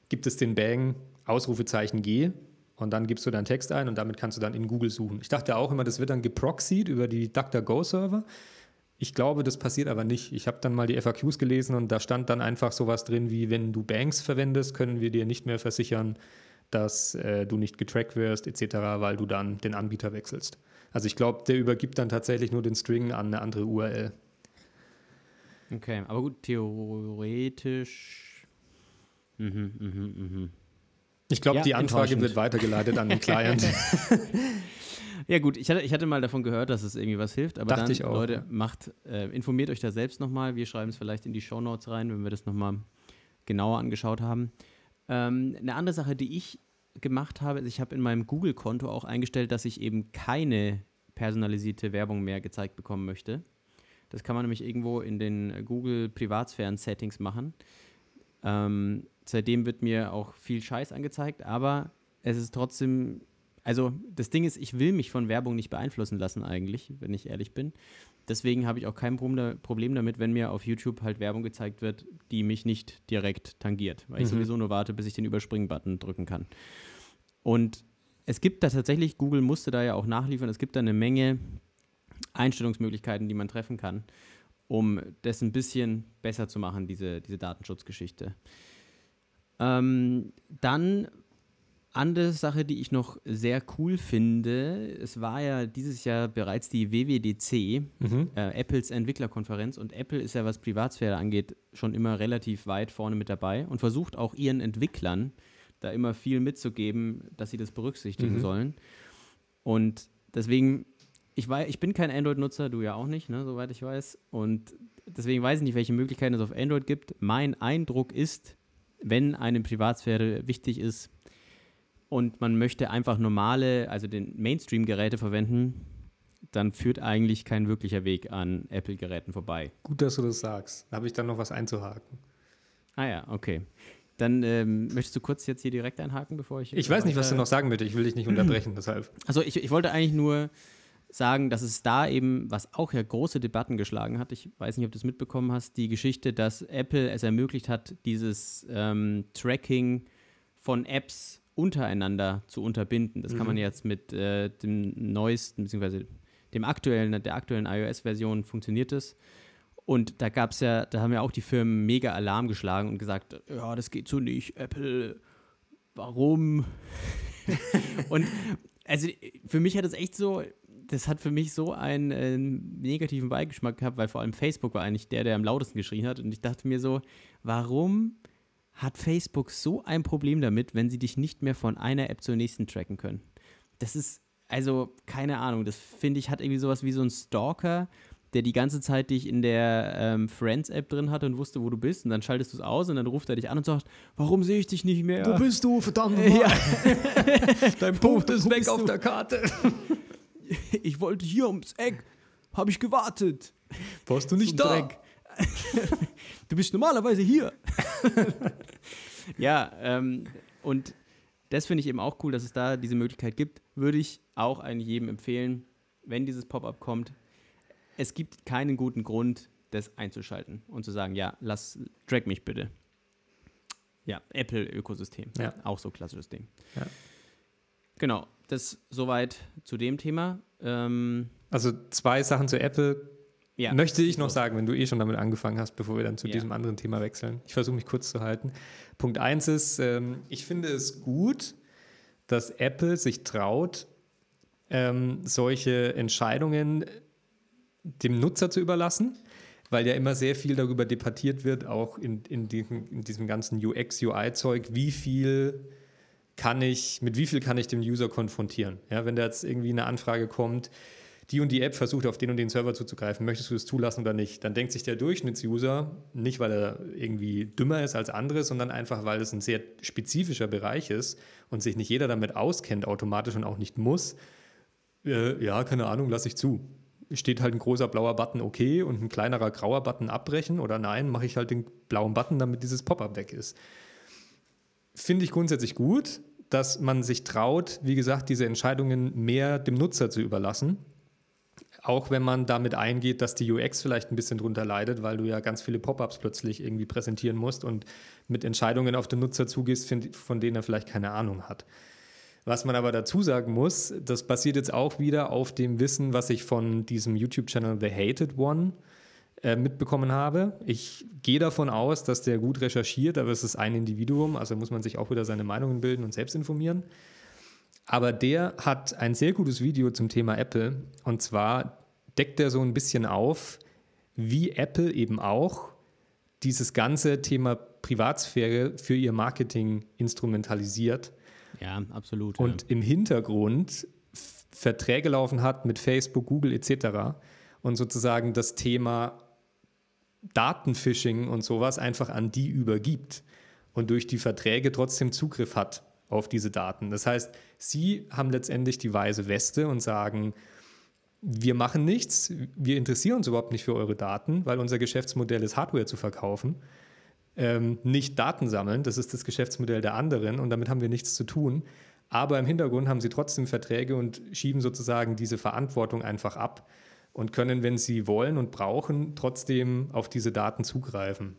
gibt es den Bang Ausrufezeichen G und dann gibst du deinen Text ein und damit kannst du dann in Google suchen. Ich dachte auch immer, das wird dann geproxied über die DuckDuckGo-Server. Ich glaube, das passiert aber nicht. Ich habe dann mal die FAQs gelesen und da stand dann einfach sowas drin wie, wenn du Banks verwendest, können wir dir nicht mehr versichern, dass äh, du nicht getrackt wirst etc., weil du dann den Anbieter wechselst. Also ich glaube, der übergibt dann tatsächlich nur den String an eine andere URL. Okay, aber gut, theoretisch. Mhm, mhm, mhm. Ich glaube, ja, die Anfrage wird weitergeleitet an den Client. ja, gut, ich hatte, ich hatte mal davon gehört, dass es irgendwie was hilft, aber Dachte dann, auch, Leute, macht, äh, informiert euch da selbst nochmal. Wir schreiben es vielleicht in die Show Notes rein, wenn wir das nochmal genauer angeschaut haben. Ähm, eine andere Sache, die ich gemacht habe, ich habe in meinem Google-Konto auch eingestellt, dass ich eben keine personalisierte Werbung mehr gezeigt bekommen möchte. Das kann man nämlich irgendwo in den Google Privatsphären-Settings machen. Ähm, seitdem wird mir auch viel Scheiß angezeigt, aber es ist trotzdem, also das Ding ist, ich will mich von Werbung nicht beeinflussen lassen eigentlich, wenn ich ehrlich bin. Deswegen habe ich auch kein Problem damit, wenn mir auf YouTube halt Werbung gezeigt wird, die mich nicht direkt tangiert, weil ich mhm. sowieso nur warte, bis ich den Überspringen-Button drücken kann. Und es gibt da tatsächlich, Google musste da ja auch nachliefern, es gibt da eine Menge Einstellungsmöglichkeiten, die man treffen kann, um das ein bisschen besser zu machen, diese, diese Datenschutzgeschichte. Ähm, dann andere Sache, die ich noch sehr cool finde, es war ja dieses Jahr bereits die WWDC, mhm. äh, Apples Entwicklerkonferenz, und Apple ist ja, was Privatsphäre angeht, schon immer relativ weit vorne mit dabei und versucht auch ihren Entwicklern da immer viel mitzugeben, dass sie das berücksichtigen mhm. sollen. Und deswegen, ich, weiß, ich bin kein Android-Nutzer, du ja auch nicht, ne, soweit ich weiß. Und deswegen weiß ich nicht, welche Möglichkeiten es auf Android gibt. Mein Eindruck ist, wenn eine Privatsphäre wichtig ist und man möchte einfach normale, also den Mainstream-Geräte verwenden, dann führt eigentlich kein wirklicher Weg an Apple-Geräten vorbei. Gut, dass du das sagst. Da habe ich dann noch was einzuhaken. Ah ja, okay. Dann ähm, möchtest du kurz jetzt hier direkt einhaken, bevor ich. Ich weiß nicht, was du noch sagen möchtest. Ich will dich nicht unterbrechen, deshalb. Also, ich, ich wollte eigentlich nur sagen, dass es da eben, was auch ja große Debatten geschlagen hat, ich weiß nicht, ob du es mitbekommen hast, die Geschichte, dass Apple es ermöglicht hat, dieses ähm, Tracking von Apps untereinander zu unterbinden. Das mhm. kann man jetzt mit äh, dem neuesten, beziehungsweise dem aktuellen, der aktuellen iOS-Version funktioniert es. Und da gab es ja, da haben ja auch die Firmen mega Alarm geschlagen und gesagt, ja, das geht so nicht, Apple, warum? und also für mich hat es echt so, das hat für mich so einen äh, negativen Beigeschmack gehabt, weil vor allem Facebook war eigentlich der, der am lautesten geschrien hat. Und ich dachte mir so, warum hat Facebook so ein Problem damit, wenn sie dich nicht mehr von einer App zur nächsten tracken können? Das ist, also, keine Ahnung, das finde ich, hat irgendwie sowas wie so ein Stalker, der die ganze Zeit dich in der ähm, Friends-App drin hatte und wusste, wo du bist. Und dann schaltest du es aus und dann ruft er dich an und sagt, warum sehe ich dich nicht mehr? Wo bist du, verdammt ja. Dein Punkt ist weg auf der Karte. ich wollte hier ums Eck. Habe ich gewartet. Warst du nicht da? du bist normalerweise hier. ja, ähm, und das finde ich eben auch cool, dass es da diese Möglichkeit gibt. Würde ich auch eigentlich jedem empfehlen, wenn dieses Pop-up kommt, es gibt keinen guten Grund, das einzuschalten und zu sagen, ja, lass, drag mich bitte. Ja, Apple-Ökosystem. Ja. Auch so klassisches Ding. Ja. Genau, das soweit zu dem Thema. Ähm, also zwei Sachen zu Apple ja. möchte ich noch sagen, wenn du eh schon damit angefangen hast, bevor wir dann zu ja. diesem anderen Thema wechseln. Ich versuche mich kurz zu halten. Punkt eins ist, ähm, ich finde es gut, dass Apple sich traut, ähm, solche Entscheidungen dem Nutzer zu überlassen, weil ja immer sehr viel darüber debattiert wird, auch in, in, diesem, in diesem ganzen UX-UI-Zeug, wie viel kann ich, mit wie viel kann ich den User konfrontieren. Ja, wenn da jetzt irgendwie eine Anfrage kommt, die und die App versucht auf den und den Server zuzugreifen, möchtest du das zulassen oder nicht? Dann denkt sich der Durchschnittsuser, nicht weil er irgendwie dümmer ist als andere, sondern einfach, weil es ein sehr spezifischer Bereich ist und sich nicht jeder damit auskennt automatisch und auch nicht muss, äh, ja, keine Ahnung, lasse ich zu steht halt ein großer blauer Button okay und ein kleinerer grauer Button abbrechen oder nein, mache ich halt den blauen Button, damit dieses Pop-up weg ist. Finde ich grundsätzlich gut, dass man sich traut, wie gesagt, diese Entscheidungen mehr dem Nutzer zu überlassen. Auch wenn man damit eingeht, dass die UX vielleicht ein bisschen drunter leidet, weil du ja ganz viele Pop-ups plötzlich irgendwie präsentieren musst und mit Entscheidungen auf den Nutzer zugehst, von denen er vielleicht keine Ahnung hat. Was man aber dazu sagen muss, das basiert jetzt auch wieder auf dem Wissen, was ich von diesem YouTube-Channel The Hated One äh, mitbekommen habe. Ich gehe davon aus, dass der gut recherchiert, aber es ist ein Individuum, also muss man sich auch wieder seine Meinungen bilden und selbst informieren. Aber der hat ein sehr gutes Video zum Thema Apple und zwar deckt er so ein bisschen auf, wie Apple eben auch dieses ganze Thema Privatsphäre für ihr Marketing instrumentalisiert ja, absolut. Und ja. im Hintergrund Verträge laufen hat mit Facebook, Google etc. und sozusagen das Thema Datenphishing und sowas einfach an die übergibt und durch die Verträge trotzdem Zugriff hat auf diese Daten. Das heißt, sie haben letztendlich die weiße Weste und sagen, wir machen nichts, wir interessieren uns überhaupt nicht für eure Daten, weil unser Geschäftsmodell ist, Hardware zu verkaufen, ähm, nicht Daten sammeln, das ist das Geschäftsmodell der anderen und damit haben wir nichts zu tun. Aber im Hintergrund haben sie trotzdem Verträge und schieben sozusagen diese Verantwortung einfach ab und können, wenn sie wollen und brauchen, trotzdem auf diese Daten zugreifen.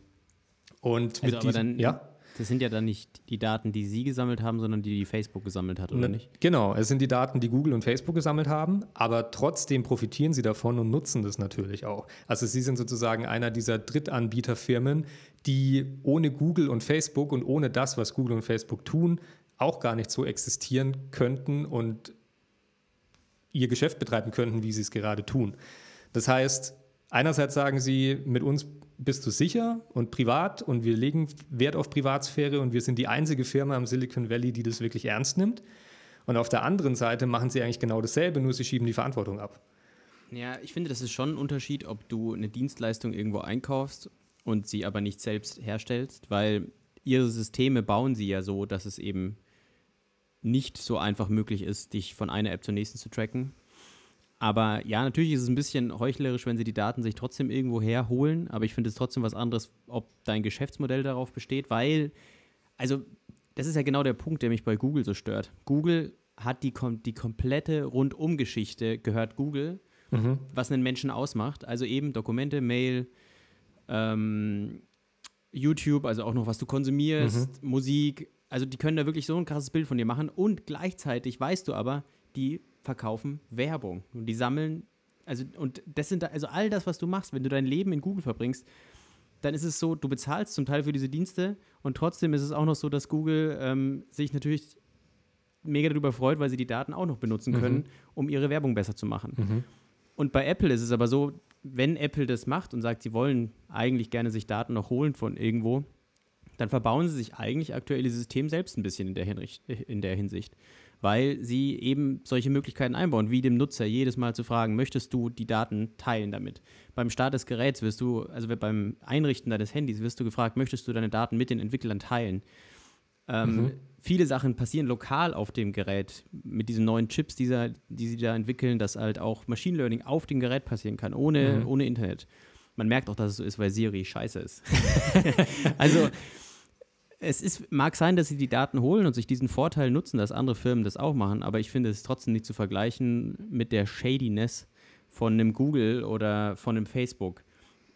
Und also mit diesem, ja? Das sind ja dann nicht die Daten, die Sie gesammelt haben, sondern die, die Facebook gesammelt hat, oder ne, nicht? Genau, es sind die Daten, die Google und Facebook gesammelt haben, aber trotzdem profitieren sie davon und nutzen das natürlich auch. Also Sie sind sozusagen einer dieser Drittanbieterfirmen, die ohne Google und Facebook und ohne das, was Google und Facebook tun, auch gar nicht so existieren könnten und ihr Geschäft betreiben könnten, wie sie es gerade tun. Das heißt, einerseits sagen sie, mit uns bist du sicher und privat und wir legen Wert auf Privatsphäre und wir sind die einzige Firma im Silicon Valley, die das wirklich ernst nimmt. Und auf der anderen Seite machen sie eigentlich genau dasselbe, nur sie schieben die Verantwortung ab. Ja, ich finde, das ist schon ein Unterschied, ob du eine Dienstleistung irgendwo einkaufst und sie aber nicht selbst herstellst, weil ihre Systeme bauen sie ja so, dass es eben nicht so einfach möglich ist, dich von einer App zur nächsten zu tracken. Aber ja, natürlich ist es ein bisschen heuchlerisch, wenn sie die Daten sich trotzdem irgendwo herholen. Aber ich finde es trotzdem was anderes, ob dein Geschäftsmodell darauf besteht, weil, also, das ist ja genau der Punkt, der mich bei Google so stört. Google hat die, die komplette Rundumgeschichte, gehört Google, mhm. was einen Menschen ausmacht. Also eben Dokumente, Mail, ähm, YouTube, also auch noch, was du konsumierst, mhm. Musik. Also die können da wirklich so ein krasses Bild von dir machen. Und gleichzeitig weißt du aber, die verkaufen Werbung. Und die sammeln, also, und das sind, also all das, was du machst, wenn du dein Leben in Google verbringst, dann ist es so, du bezahlst zum Teil für diese Dienste und trotzdem ist es auch noch so, dass Google ähm, sich natürlich mega darüber freut, weil sie die Daten auch noch benutzen können, mhm. um ihre Werbung besser zu machen. Mhm. Und bei Apple ist es aber so, wenn Apple das macht und sagt, sie wollen eigentlich gerne sich Daten noch holen von irgendwo, dann verbauen sie sich eigentlich aktuell dieses System selbst ein bisschen in der, Hinricht, in der Hinsicht weil sie eben solche Möglichkeiten einbauen, wie dem Nutzer jedes Mal zu fragen, möchtest du die Daten teilen damit? Beim Start des Geräts wirst du, also beim Einrichten deines Handys wirst du gefragt, möchtest du deine Daten mit den Entwicklern teilen? Ähm, mhm. Viele Sachen passieren lokal auf dem Gerät mit diesen neuen Chips, dieser, die sie da entwickeln, dass halt auch Machine Learning auf dem Gerät passieren kann, ohne, mhm. ohne Internet. Man merkt auch, dass es so ist, weil Siri scheiße ist. also es ist, mag sein, dass sie die Daten holen und sich diesen Vorteil nutzen, dass andere Firmen das auch machen, aber ich finde es trotzdem nicht zu vergleichen mit der Shadiness von einem Google oder von einem Facebook,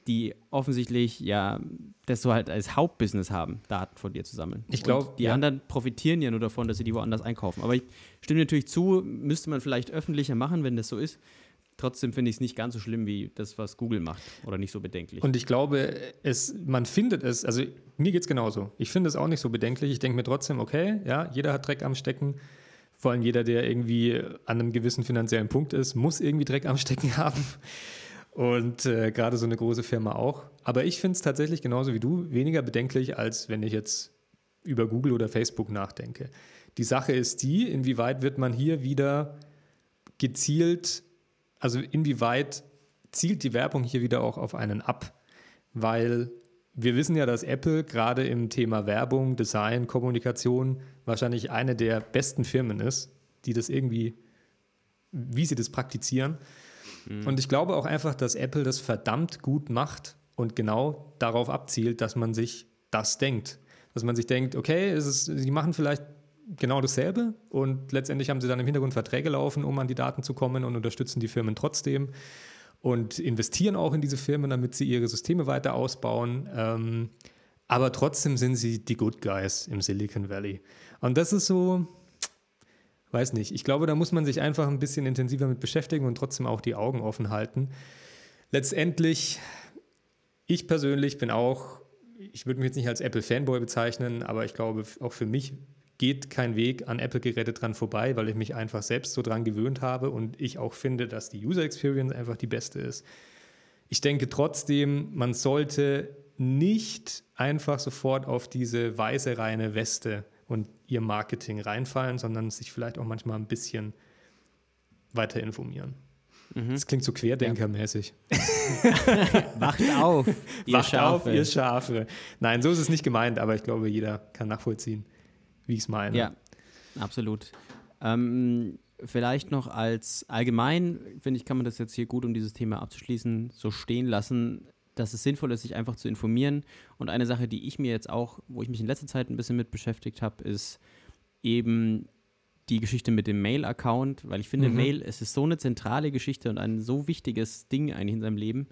die offensichtlich ja das so halt als Hauptbusiness haben, Daten von dir zu sammeln. Ich glaube, die ja. anderen profitieren ja nur davon, dass sie die woanders einkaufen. Aber ich stimme natürlich zu, müsste man vielleicht öffentlicher machen, wenn das so ist. Trotzdem finde ich es nicht ganz so schlimm wie das, was Google macht oder nicht so bedenklich. Und ich glaube, es, man findet es, also mir geht es genauso. Ich finde es auch nicht so bedenklich. Ich denke mir trotzdem, okay, ja, jeder hat Dreck am Stecken. Vor allem jeder, der irgendwie an einem gewissen finanziellen Punkt ist, muss irgendwie Dreck am Stecken haben. Und äh, gerade so eine große Firma auch. Aber ich finde es tatsächlich genauso wie du weniger bedenklich, als wenn ich jetzt über Google oder Facebook nachdenke. Die Sache ist die, inwieweit wird man hier wieder gezielt also inwieweit zielt die Werbung hier wieder auch auf einen ab? Weil wir wissen ja, dass Apple gerade im Thema Werbung, Design, Kommunikation wahrscheinlich eine der besten Firmen ist, die das irgendwie, wie sie das praktizieren. Mhm. Und ich glaube auch einfach, dass Apple das verdammt gut macht und genau darauf abzielt, dass man sich das denkt. Dass man sich denkt, okay, es ist, sie machen vielleicht genau dasselbe und letztendlich haben sie dann im Hintergrund Verträge laufen, um an die Daten zu kommen und unterstützen die Firmen trotzdem und investieren auch in diese Firmen, damit sie ihre Systeme weiter ausbauen. Ähm, aber trotzdem sind sie die Good Guys im Silicon Valley. Und das ist so, weiß nicht, ich glaube, da muss man sich einfach ein bisschen intensiver mit beschäftigen und trotzdem auch die Augen offen halten. Letztendlich, ich persönlich bin auch, ich würde mich jetzt nicht als Apple-Fanboy bezeichnen, aber ich glaube, auch für mich geht kein Weg an Apple-Geräte dran vorbei, weil ich mich einfach selbst so dran gewöhnt habe und ich auch finde, dass die User Experience einfach die beste ist. Ich denke trotzdem, man sollte nicht einfach sofort auf diese weiße reine Weste und ihr Marketing reinfallen, sondern sich vielleicht auch manchmal ein bisschen weiter informieren. Mhm. Das klingt so querdenkermäßig. Wacht auf, ihr Wacht Schafe. auf, ihr Schafe. Nein, so ist es nicht gemeint, aber ich glaube, jeder kann nachvollziehen, wie ich es meine. Ja. Absolut. Ähm, vielleicht noch als allgemein, finde ich, kann man das jetzt hier gut, um dieses Thema abzuschließen, so stehen lassen, dass es sinnvoll ist, sich einfach zu informieren. Und eine Sache, die ich mir jetzt auch, wo ich mich in letzter Zeit ein bisschen mit beschäftigt habe, ist eben die Geschichte mit dem Mail-Account, weil ich finde, mhm. Mail, es ist so eine zentrale Geschichte und ein so wichtiges Ding eigentlich in seinem Leben,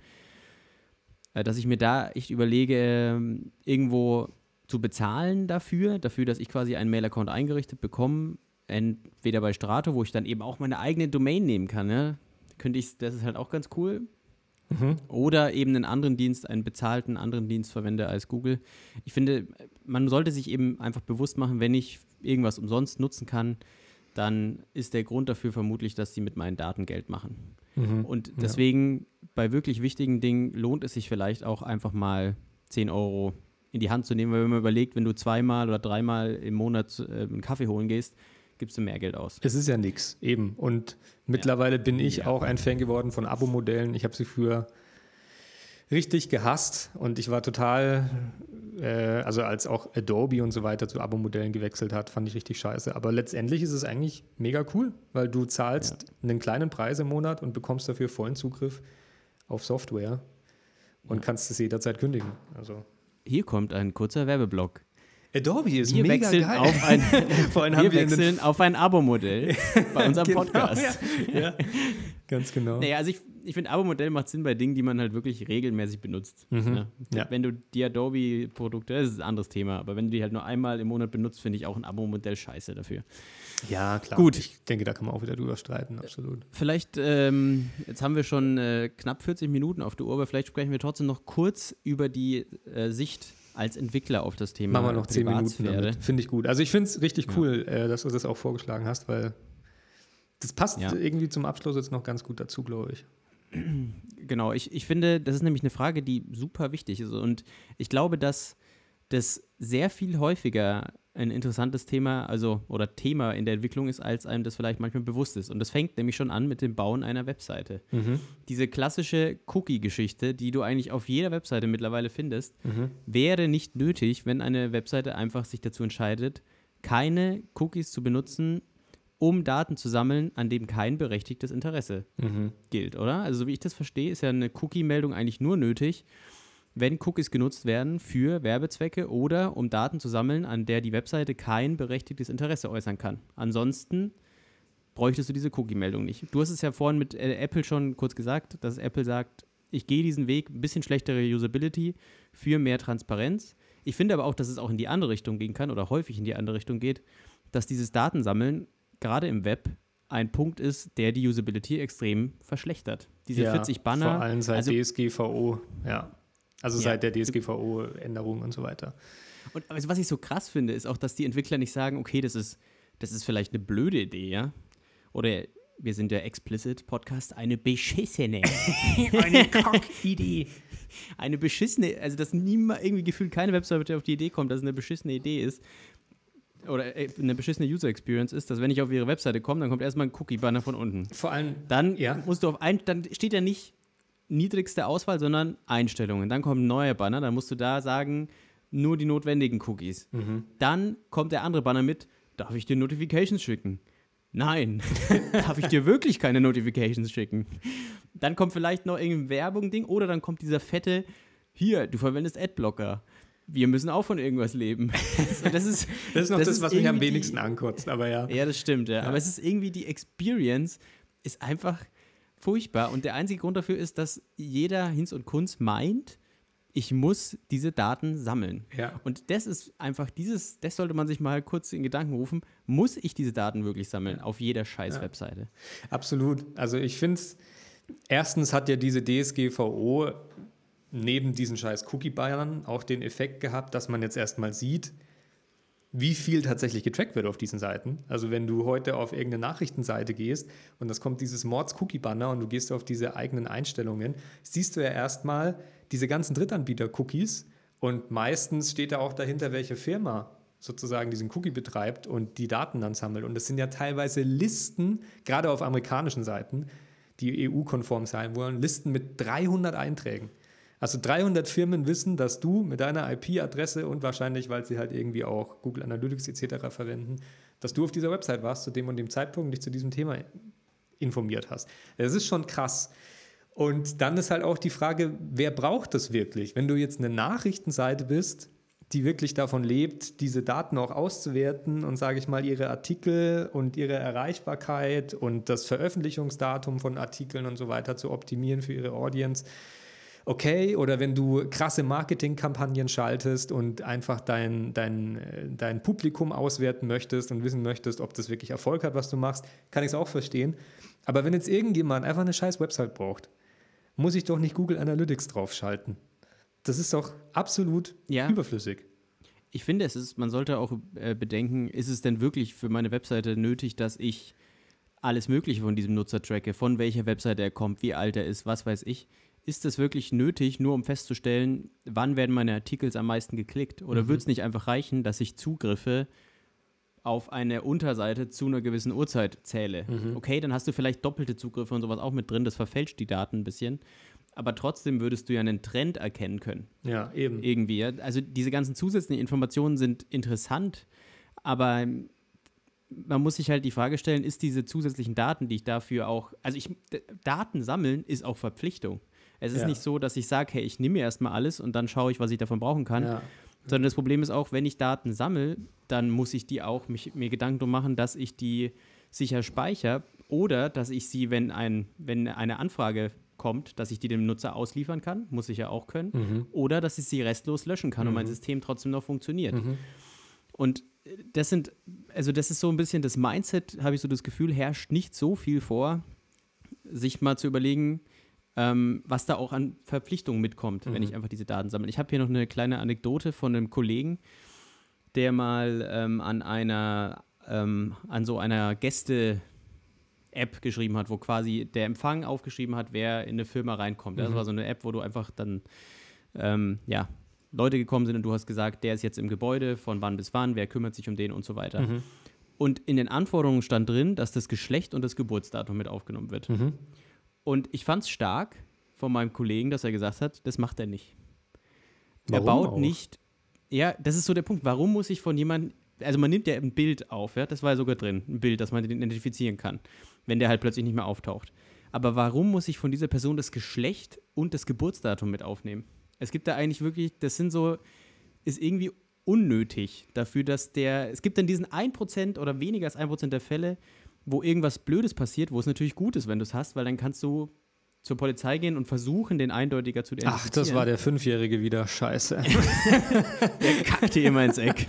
äh, dass ich mir da echt überlege, ähm, irgendwo zu bezahlen dafür, dafür, dass ich quasi einen Mail-Account eingerichtet bekomme, entweder bei Strato, wo ich dann eben auch meine eigene Domain nehmen kann, ne? könnte ich, das ist halt auch ganz cool. Mhm. Oder eben einen anderen Dienst, einen bezahlten anderen Dienst verwende als Google. Ich finde, man sollte sich eben einfach bewusst machen, wenn ich irgendwas umsonst nutzen kann, dann ist der Grund dafür vermutlich, dass sie mit meinen Daten Geld machen. Mhm. Und deswegen ja. bei wirklich wichtigen Dingen lohnt es sich vielleicht auch einfach mal 10 Euro in die Hand zu nehmen, weil wenn man überlegt, wenn du zweimal oder dreimal im Monat äh, einen Kaffee holen gehst, gibst du mehr Geld aus. Es ist ja nichts, eben. Und mittlerweile ja. bin ich ja. auch ein Fan geworden von Abo-Modellen. Ich habe sie früher richtig gehasst und ich war total, äh, also als auch Adobe und so weiter zu Abo-Modellen gewechselt hat, fand ich richtig scheiße. Aber letztendlich ist es eigentlich mega cool, weil du zahlst ja. einen kleinen Preis im Monat und bekommst dafür vollen Zugriff auf Software und kannst es jederzeit kündigen. Also hier kommt ein kurzer Werbeblock. Adobe ist wir mega wechseln geil. Auf ein, wir wechseln auf ein Abo-Modell bei unserem genau, Podcast. Ja, ja, ganz genau. Naja, also ich, ich finde, Abo-Modell macht Sinn bei Dingen, die man halt wirklich regelmäßig benutzt. Mhm. Ja. Ja. Wenn du die Adobe-Produkte, das ist ein anderes Thema, aber wenn du die halt nur einmal im Monat benutzt, finde ich auch ein Abo-Modell scheiße dafür. Ja, klar. Gut. Ich denke, da kann man auch wieder drüber streiten, absolut. Vielleicht, ähm, jetzt haben wir schon äh, knapp 40 Minuten auf der Uhr, aber vielleicht sprechen wir trotzdem noch kurz über die äh, Sicht als Entwickler auf das Thema. Machen wir noch zehn Minuten Finde ich gut. Also ich finde es richtig cool, ja. äh, dass du das auch vorgeschlagen hast, weil das passt ja. irgendwie zum Abschluss jetzt noch ganz gut dazu, glaube ich. Genau, ich, ich finde, das ist nämlich eine Frage, die super wichtig ist. Und ich glaube, dass das sehr viel häufiger ein interessantes Thema, also oder Thema in der Entwicklung ist, als einem das vielleicht manchmal bewusst ist. Und das fängt nämlich schon an mit dem Bauen einer Webseite. Mhm. Diese klassische Cookie-Geschichte, die du eigentlich auf jeder Webseite mittlerweile findest, mhm. wäre nicht nötig, wenn eine Webseite einfach sich dazu entscheidet, keine Cookies zu benutzen, um Daten zu sammeln, an dem kein berechtigtes Interesse mhm. gilt, oder? Also, so wie ich das verstehe, ist ja eine Cookie-Meldung eigentlich nur nötig, wenn Cookies genutzt werden für Werbezwecke oder um Daten zu sammeln, an der die Webseite kein berechtigtes Interesse äußern kann. Ansonsten bräuchtest du diese Cookie-Meldung nicht. Du hast es ja vorhin mit äh, Apple schon kurz gesagt, dass Apple sagt, ich gehe diesen Weg, ein bisschen schlechtere Usability für mehr Transparenz. Ich finde aber auch, dass es auch in die andere Richtung gehen kann oder häufig in die andere Richtung geht, dass dieses Datensammeln gerade im Web ein Punkt ist, der die Usability extrem verschlechtert. Diese ja, 40 Banner. Vor allem seit also, DSGVO, ja. Also ja. seit der DSGVO-Änderung und so weiter. Und also was ich so krass finde, ist auch, dass die Entwickler nicht sagen, okay, das ist, das ist vielleicht eine blöde Idee, ja? Oder wir sind der Explicit Podcast, eine beschissene. eine Cock-Idee. Eine beschissene, also dass niemand irgendwie gefühlt keine Webseite auf die Idee kommt, dass es eine beschissene Idee ist. Oder äh, eine beschissene User Experience ist, dass wenn ich auf ihre Webseite komme, dann kommt erstmal ein Cookie-Banner von unten. Vor allem. Dann ja. musst du auf ein, dann steht ja nicht niedrigste Auswahl, sondern Einstellungen. Dann kommt ein neuer Banner, dann musst du da sagen, nur die notwendigen Cookies. Mhm. Dann kommt der andere Banner mit, darf ich dir Notifications schicken? Nein, darf ich dir wirklich keine Notifications schicken? Dann kommt vielleicht noch irgendein Werbung-Ding oder dann kommt dieser fette, hier, du verwendest Adblocker. Wir müssen auch von irgendwas leben. das ist, das ist noch das, das was mich am wenigsten ankotzt, aber ja. Ja, das stimmt, ja. ja. Aber es ist irgendwie die Experience, ist einfach furchtbar. Und der einzige Grund dafür ist, dass jeder Hinz und Kunz meint, ich muss diese Daten sammeln. Ja. Und das ist einfach dieses, das sollte man sich mal kurz in Gedanken rufen, muss ich diese Daten wirklich sammeln auf jeder scheiß ja. Webseite? Absolut. Also ich finde es, erstens hat ja diese DSGVO neben diesen scheiß Cookie-Bannern auch den Effekt gehabt, dass man jetzt erstmal sieht, wie viel tatsächlich getrackt wird auf diesen Seiten. Also wenn du heute auf irgendeine Nachrichtenseite gehst und das kommt dieses Mords-Cookie-Banner und du gehst auf diese eigenen Einstellungen, siehst du ja erstmal diese ganzen Drittanbieter-Cookies und meistens steht da auch dahinter, welche Firma sozusagen diesen Cookie betreibt und die Daten dann sammelt. Und das sind ja teilweise Listen, gerade auf amerikanischen Seiten, die EU-konform sein wollen, Listen mit 300 Einträgen. Also 300 Firmen wissen, dass du mit deiner IP-Adresse und wahrscheinlich, weil sie halt irgendwie auch Google Analytics etc. verwenden, dass du auf dieser Website warst zu dem und dem Zeitpunkt, dich zu diesem Thema informiert hast. Das ist schon krass. Und dann ist halt auch die Frage, wer braucht das wirklich? Wenn du jetzt eine Nachrichtenseite bist, die wirklich davon lebt, diese Daten auch auszuwerten und, sage ich mal, ihre Artikel und ihre Erreichbarkeit und das Veröffentlichungsdatum von Artikeln und so weiter zu optimieren für ihre Audience. Okay, oder wenn du krasse Marketingkampagnen schaltest und einfach dein, dein, dein Publikum auswerten möchtest und wissen möchtest, ob das wirklich Erfolg hat, was du machst, kann ich es auch verstehen. Aber wenn jetzt irgendjemand einfach eine scheiß Website braucht, muss ich doch nicht Google Analytics draufschalten. Das ist doch absolut ja. überflüssig. Ich finde, es ist, man sollte auch äh, bedenken, ist es denn wirklich für meine Webseite nötig, dass ich alles Mögliche von diesem Nutzer tracke, von welcher Webseite er kommt, wie alt er ist, was weiß ich. Ist es wirklich nötig, nur um festzustellen, wann werden meine Artikel am meisten geklickt? Oder mhm. würde es nicht einfach reichen, dass ich Zugriffe auf eine Unterseite zu einer gewissen Uhrzeit zähle? Mhm. Okay, dann hast du vielleicht doppelte Zugriffe und sowas auch mit drin, das verfälscht die Daten ein bisschen aber trotzdem würdest du ja einen Trend erkennen können. Ja, eben. Irgendwie. Also diese ganzen zusätzlichen Informationen sind interessant, aber man muss sich halt die Frage stellen, ist diese zusätzlichen Daten, die ich dafür auch, also ich, Daten sammeln ist auch Verpflichtung. Es ist ja. nicht so, dass ich sage, hey, ich nehme mir erstmal alles und dann schaue ich, was ich davon brauchen kann. Ja. Sondern das Problem ist auch, wenn ich Daten sammle, dann muss ich die auch mich, mir Gedanken darum machen, dass ich die sicher speichere oder dass ich sie, wenn, ein, wenn eine Anfrage kommt, dass ich die dem Nutzer ausliefern kann, muss ich ja auch können, mhm. oder dass ich sie restlos löschen kann mhm. und mein mhm. System trotzdem noch funktioniert. Mhm. Und das sind, also das ist so ein bisschen das Mindset, habe ich so das Gefühl, herrscht nicht so viel vor, sich mal zu überlegen, ähm, was da auch an Verpflichtungen mitkommt, wenn ich mhm. einfach diese Daten sammle. Ich habe hier noch eine kleine Anekdote von einem Kollegen, der mal ähm, an einer, ähm, an so einer Gäste- App geschrieben hat, wo quasi der Empfang aufgeschrieben hat, wer in eine Firma reinkommt. Mhm. Das war so eine App, wo du einfach dann, ähm, ja, Leute gekommen sind und du hast gesagt, der ist jetzt im Gebäude, von wann bis wann, wer kümmert sich um den und so weiter. Mhm. Und in den Anforderungen stand drin, dass das Geschlecht und das Geburtsdatum mit aufgenommen wird. Mhm. Und ich fand es stark von meinem Kollegen, dass er gesagt hat, das macht er nicht. Warum er baut auch? nicht. Ja, das ist so der Punkt. Warum muss ich von jemandem, also man nimmt ja ein Bild auf, ja, das war ja sogar drin, ein Bild, dass man den identifizieren kann wenn der halt plötzlich nicht mehr auftaucht. Aber warum muss ich von dieser Person das Geschlecht und das Geburtsdatum mit aufnehmen? Es gibt da eigentlich wirklich, das sind so, ist irgendwie unnötig dafür, dass der, es gibt dann diesen 1% oder weniger als 1% der Fälle, wo irgendwas Blödes passiert, wo es natürlich gut ist, wenn du es hast, weil dann kannst du zur Polizei gehen und versuchen, den eindeutiger zu identifizieren. Ach, das war der Fünfjährige wieder. Scheiße. der kackte immer ins Eck.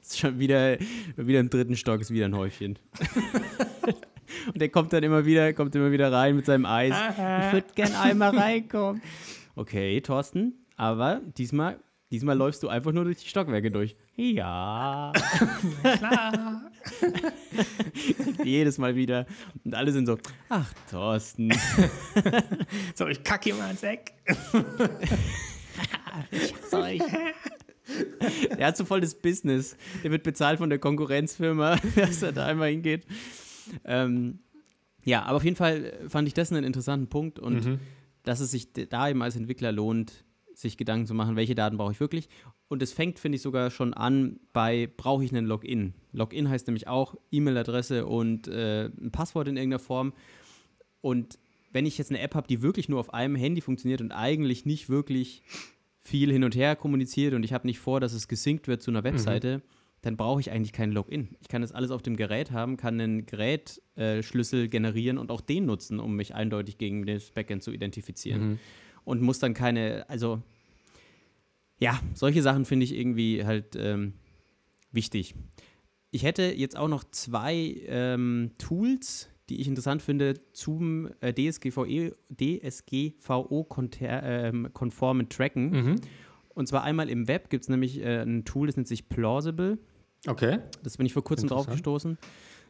ist schon wieder, wieder im dritten Stock, ist wieder ein Häufchen. Und der kommt dann immer wieder, kommt immer wieder rein mit seinem Eis. Ich würde gern einmal reinkommen. Okay, Thorsten, aber diesmal, diesmal läufst du einfach nur durch die Stockwerke durch. Ja. Klar. Jedes Mal wieder. Und alle sind so, ach, Thorsten. so, ich kacke hier mal ins Eck. ich hasse euch. Er hat so voll das Business. Der wird bezahlt von der Konkurrenzfirma, dass er da einmal hingeht. Ähm, ja, aber auf jeden Fall fand ich das einen interessanten Punkt und mhm. dass es sich da eben als Entwickler lohnt, sich Gedanken zu machen, welche Daten brauche ich wirklich. Und es fängt, finde ich, sogar schon an bei, brauche ich einen Login? Login heißt nämlich auch E-Mail-Adresse und äh, ein Passwort in irgendeiner Form. Und wenn ich jetzt eine App habe, die wirklich nur auf einem Handy funktioniert und eigentlich nicht wirklich viel hin und her kommuniziert und ich habe nicht vor, dass es gesynkt wird zu einer mhm. Webseite, mhm dann brauche ich eigentlich keinen Login. Ich kann das alles auf dem Gerät haben, kann einen Gerätschlüssel äh, generieren und auch den nutzen, um mich eindeutig gegen das Backend zu identifizieren. Mhm. Und muss dann keine, also ja, solche Sachen finde ich irgendwie halt ähm, wichtig. Ich hätte jetzt auch noch zwei ähm, Tools, die ich interessant finde, zum äh, DSGVO, DSGVO-konformen ähm, Tracken. Mhm. Und zwar einmal im Web gibt es nämlich äh, ein Tool, das nennt sich Plausible. Okay. Das bin ich vor kurzem drauf gestoßen.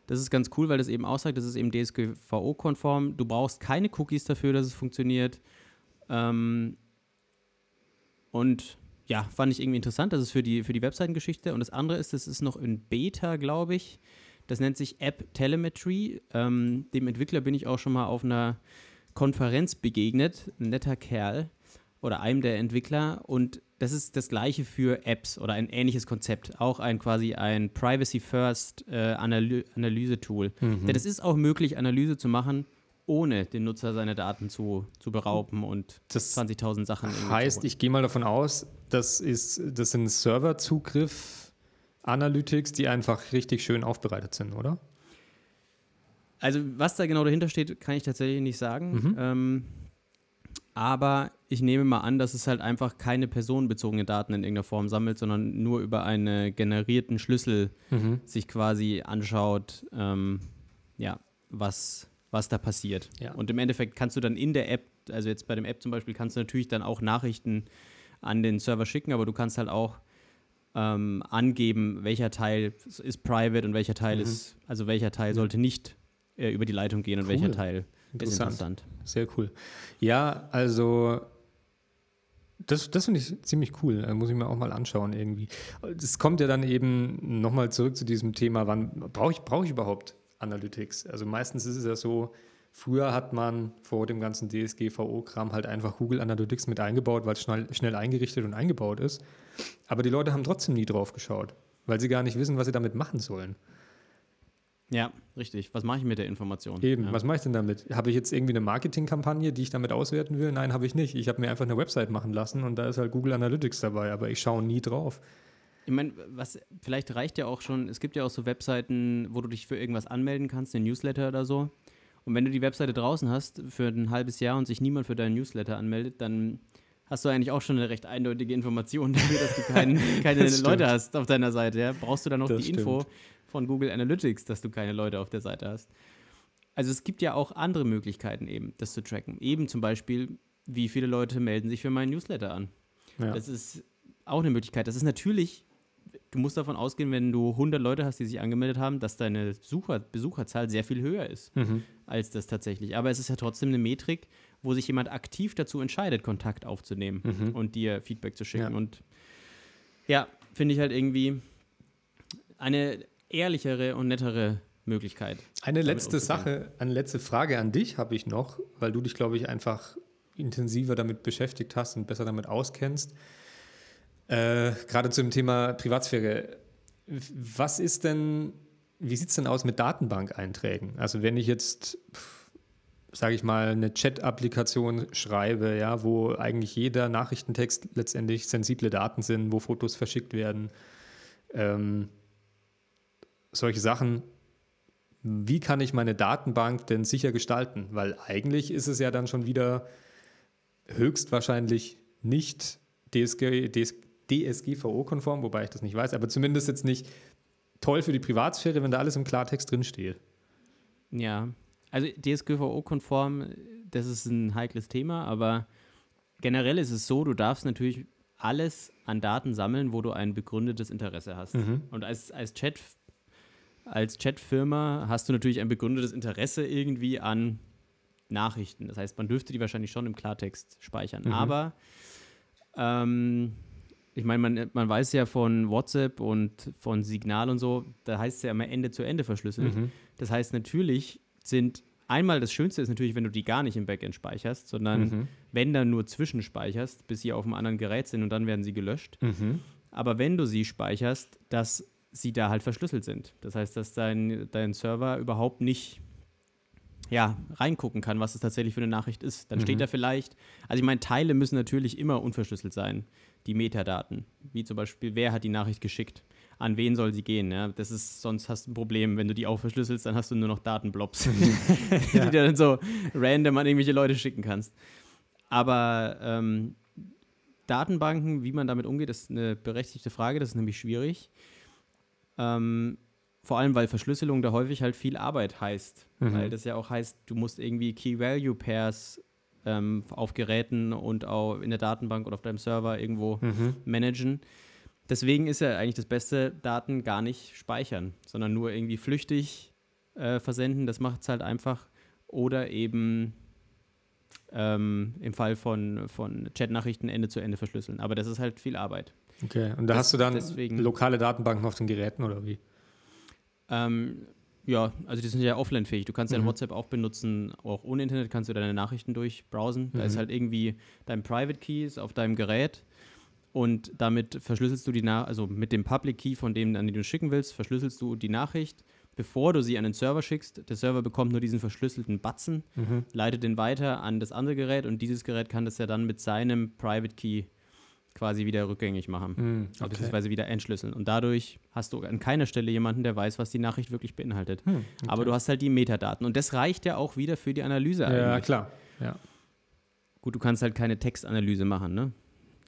Das ist ganz cool, weil das eben aussagt, das ist eben DSGVO-konform. Du brauchst keine Cookies dafür, dass es funktioniert. Ähm, und ja, fand ich irgendwie interessant. Das ist für die, für die Webseitengeschichte. Und das andere ist, das ist noch in Beta, glaube ich. Das nennt sich App Telemetry. Ähm, dem Entwickler bin ich auch schon mal auf einer Konferenz begegnet. Ein netter Kerl. oder einem der Entwickler und das ist das gleiche für Apps oder ein ähnliches Konzept. Auch ein quasi ein Privacy First äh, Analy Analyse-Tool. Mhm. Denn es ist auch möglich, Analyse zu machen, ohne den Nutzer seine Daten zu, zu berauben und Das 20.000 Sachen zu Heißt, ich gehe mal davon aus, das, ist, das sind Serverzugriff-Analytics, die einfach richtig schön aufbereitet sind, oder? Also, was da genau dahinter steht, kann ich tatsächlich nicht sagen. Mhm. Ähm, aber ich nehme mal an, dass es halt einfach keine personenbezogenen Daten in irgendeiner Form sammelt, sondern nur über einen generierten Schlüssel sich quasi anschaut, ähm, ja, was, was da passiert. Ja. Und im Endeffekt kannst du dann in der App, also jetzt bei dem App zum Beispiel, kannst du natürlich dann auch Nachrichten an den Server schicken, aber du kannst halt auch ähm, angeben, welcher Teil ist private und welcher Teil Mhm. ist, also welcher Teil sollte nicht äh, über die Leitung gehen und Cool. welcher Teil ist Interessant. interessant. Sehr cool. Ja, also das, das finde ich ziemlich cool. Äh, Muss ich mir auch mal anschauen irgendwie. Es kommt ja dann eben nochmal zurück zu diesem Thema, wann brauche ich, brauche ich überhaupt Analytics? Also meistens ist es ja so, früher hat man vor dem ganzen DSGVO-Kram halt einfach Google Analytics mit eingebaut, weil es schnell, schnell eingerichtet und eingebaut ist. Aber die Leute haben trotzdem nie drauf geschaut, weil sie gar nicht wissen, was sie damit machen sollen. Ja, richtig. Was mache ich mit der Information? Eben, ja. was mache ich denn damit? Habe ich jetzt irgendwie eine Marketingkampagne, die ich damit auswerten will? Nein, habe ich nicht. Ich habe mir einfach eine Website machen lassen und da ist halt Google Analytics dabei, aber ich schaue nie drauf. Ich meine, was vielleicht reicht ja auch schon, es gibt ja auch so Webseiten, wo du dich für irgendwas anmelden kannst, den Newsletter oder so. Und wenn du die Webseite draußen hast für ein halbes Jahr und sich niemand für deinen Newsletter anmeldet, dann hast du eigentlich auch schon eine recht eindeutige Information dafür, dass du kein, keine Das stimmt. Leute hast auf deiner Seite. Ja? Brauchst du dann noch Das die Info von Google Analytics, dass du keine Leute auf der Seite hast? Also es gibt ja auch andere Möglichkeiten eben, das zu tracken. Eben zum Beispiel, wie viele Leute melden sich für meinen Newsletter an. Ja. Das ist auch eine Möglichkeit. Das ist natürlich, du musst davon ausgehen, wenn du 100 Leute hast, die sich angemeldet haben, dass deine Sucher, Besucherzahl sehr viel höher ist Mhm. als das tatsächlich. Aber es ist ja trotzdem eine Metrik, wo sich jemand aktiv dazu entscheidet, Kontakt aufzunehmen Mhm. und dir Feedback zu schicken. Ja. Und ja, finde ich halt irgendwie eine ehrlichere und nettere Möglichkeit. Eine letzte. Sache, eine letzte Frage an dich habe ich noch, weil du dich, glaube ich, einfach intensiver damit beschäftigt hast und besser damit auskennst. Äh, Gerade zum Thema Privatsphäre. Was ist denn, wie sieht es denn aus mit Datenbank-Einträgen? Also wenn ich jetzt, sage ich mal, eine Chat-Applikation schreibe, ja, wo eigentlich jeder Nachrichtentext letztendlich sensible Daten sind, wo Fotos verschickt werden, ähm, solche Sachen, wie kann ich meine Datenbank denn sicher gestalten? Weil eigentlich ist es ja dann schon wieder höchstwahrscheinlich nicht DSG, DS, DSGVO-konform, wobei ich das nicht weiß, aber zumindest jetzt nicht toll für die Privatsphäre, wenn da alles im Klartext drinsteht. Ja, also DSGVO-konform, das ist ein heikles Thema, aber generell ist es so, du darfst natürlich alles an Daten sammeln, wo du ein begründetes Interesse hast. Mhm. Und als, als Chat als Chatfirma hast du natürlich ein begründetes Interesse irgendwie an Nachrichten. Das heißt, man dürfte die wahrscheinlich schon im Klartext speichern. Mhm. Aber ähm, ich meine, man, man weiß ja von WhatsApp und von Signal und so, da heißt es ja immer Ende zu Ende verschlüsselt. Mhm. Das heißt, natürlich sind einmal das Schönste ist natürlich, wenn du die gar nicht im Backend speicherst, sondern Mhm. wenn dann nur zwischenspeicherst, bis sie auf einem anderen Gerät sind und dann werden sie gelöscht. Mhm. Aber wenn du sie speicherst, dass sie da halt verschlüsselt sind. Das heißt, dass dein, dein Server überhaupt nicht ja, reingucken kann, was es tatsächlich für eine Nachricht ist. Dann Mhm. steht da vielleicht, also ich meine, Teile müssen natürlich immer unverschlüsselt sein, die Metadaten. Wie zum Beispiel, wer hat die Nachricht geschickt? An wen soll sie gehen? Ja? Das ist, sonst hast du ein Problem. Wenn du die auch verschlüsselst, dann hast du nur noch Datenblobs, die du dann so random an irgendwelche Leute schicken kannst. Aber ähm, Datenbanken, wie man damit umgeht, ist eine berechtigte Frage. Das ist nämlich schwierig. Ähm, vor allem, weil Verschlüsselung da häufig halt viel Arbeit heißt. Mhm. Weil das ja auch heißt, du musst irgendwie Key-Value-Pairs ähm, auf Geräten und auch in der Datenbank oder auf deinem Server irgendwo Mhm. managen. Deswegen ist ja eigentlich das Beste, Daten gar nicht speichern, sondern nur irgendwie flüchtig äh, versenden. Das macht es halt einfach. Oder eben ähm, im Fall von, von Chatnachrichten Ende zu Ende verschlüsseln. Aber das ist halt viel Arbeit. Okay, und da Das- hast du dann deswegen- lokale Datenbanken auf den Geräten oder wie? Ähm, Ja, also die sind ja offline-fähig. Du kannst dein Mhm. WhatsApp auch benutzen, auch ohne Internet kannst du deine Nachrichten durchbrowsen. Da Mhm. ist halt irgendwie dein Private Key ist auf deinem Gerät und damit verschlüsselst du die Nachricht, also mit dem Public Key, von dem, an den du schicken willst, verschlüsselst du die Nachricht, bevor du sie an den Server schickst. Der Server bekommt nur diesen verschlüsselten Batzen, Mhm. leitet den weiter an das andere Gerät und dieses Gerät kann das ja dann mit seinem Private Key quasi wieder rückgängig machen. Mhm. Okay. beziehungsweise wieder entschlüsseln. Und dadurch hast du an keiner Stelle jemanden, der weiß, was die Nachricht wirklich beinhaltet. Hm, okay. Aber du hast halt die Metadaten. Und das reicht ja auch wieder für die Analyse Ja, eigentlich. klar. Ja. Gut, du kannst halt keine Textanalyse machen, ne?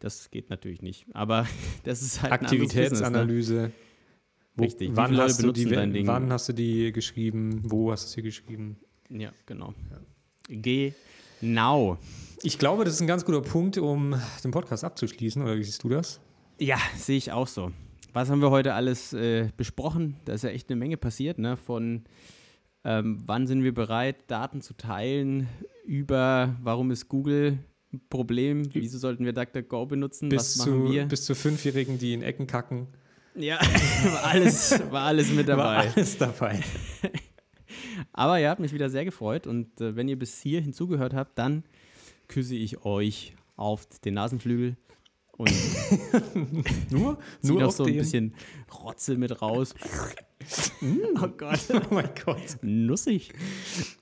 Das geht natürlich nicht. Aber das ist halt Business, Aktivitätsanalyse. Wo, Richtig. Wann hast, du die, dein Ding? wann hast du die geschrieben? Wo hast du sie geschrieben? Ne? Ja, genau. Genau. Ich glaube, das ist ein ganz guter Punkt, um den Podcast abzuschließen. Oder wie siehst du das? Ja, sehe ich auch so. Was haben wir heute alles äh, besprochen? Da ist ja echt eine Menge passiert, ne? Von ähm, wann sind wir bereit, Daten zu teilen, über warum ist Google ein Problem, wieso sollten wir DuckDuckGo benutzen, Bis was machen zu, wir? bis zu Fünfjährigen, die in Ecken kacken. Ja, war alles, war alles mit War dabei. alles dabei. Aber ihr habt mich wieder sehr gefreut und äh, wenn ihr bis hier hinzugehört habt, dann küsse ich euch auf den Nasenflügel und Nur? Nur noch so ein den? bisschen Rotzel mit raus. oh Gott, Oh mein Gott. nussig.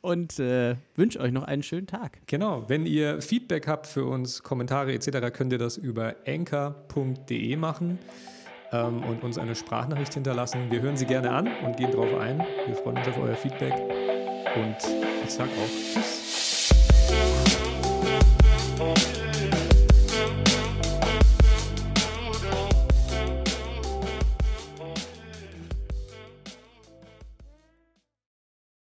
Und äh, wünsche euch noch einen schönen Tag. Genau, wenn ihr Feedback habt für uns, Kommentare etc., könnt ihr das über anchor.de machen ähm, und uns eine Sprachnachricht hinterlassen. Wir hören sie gerne an und gehen drauf ein. Wir freuen uns auf euer Feedback und ich sage auch Tschüss. Oh.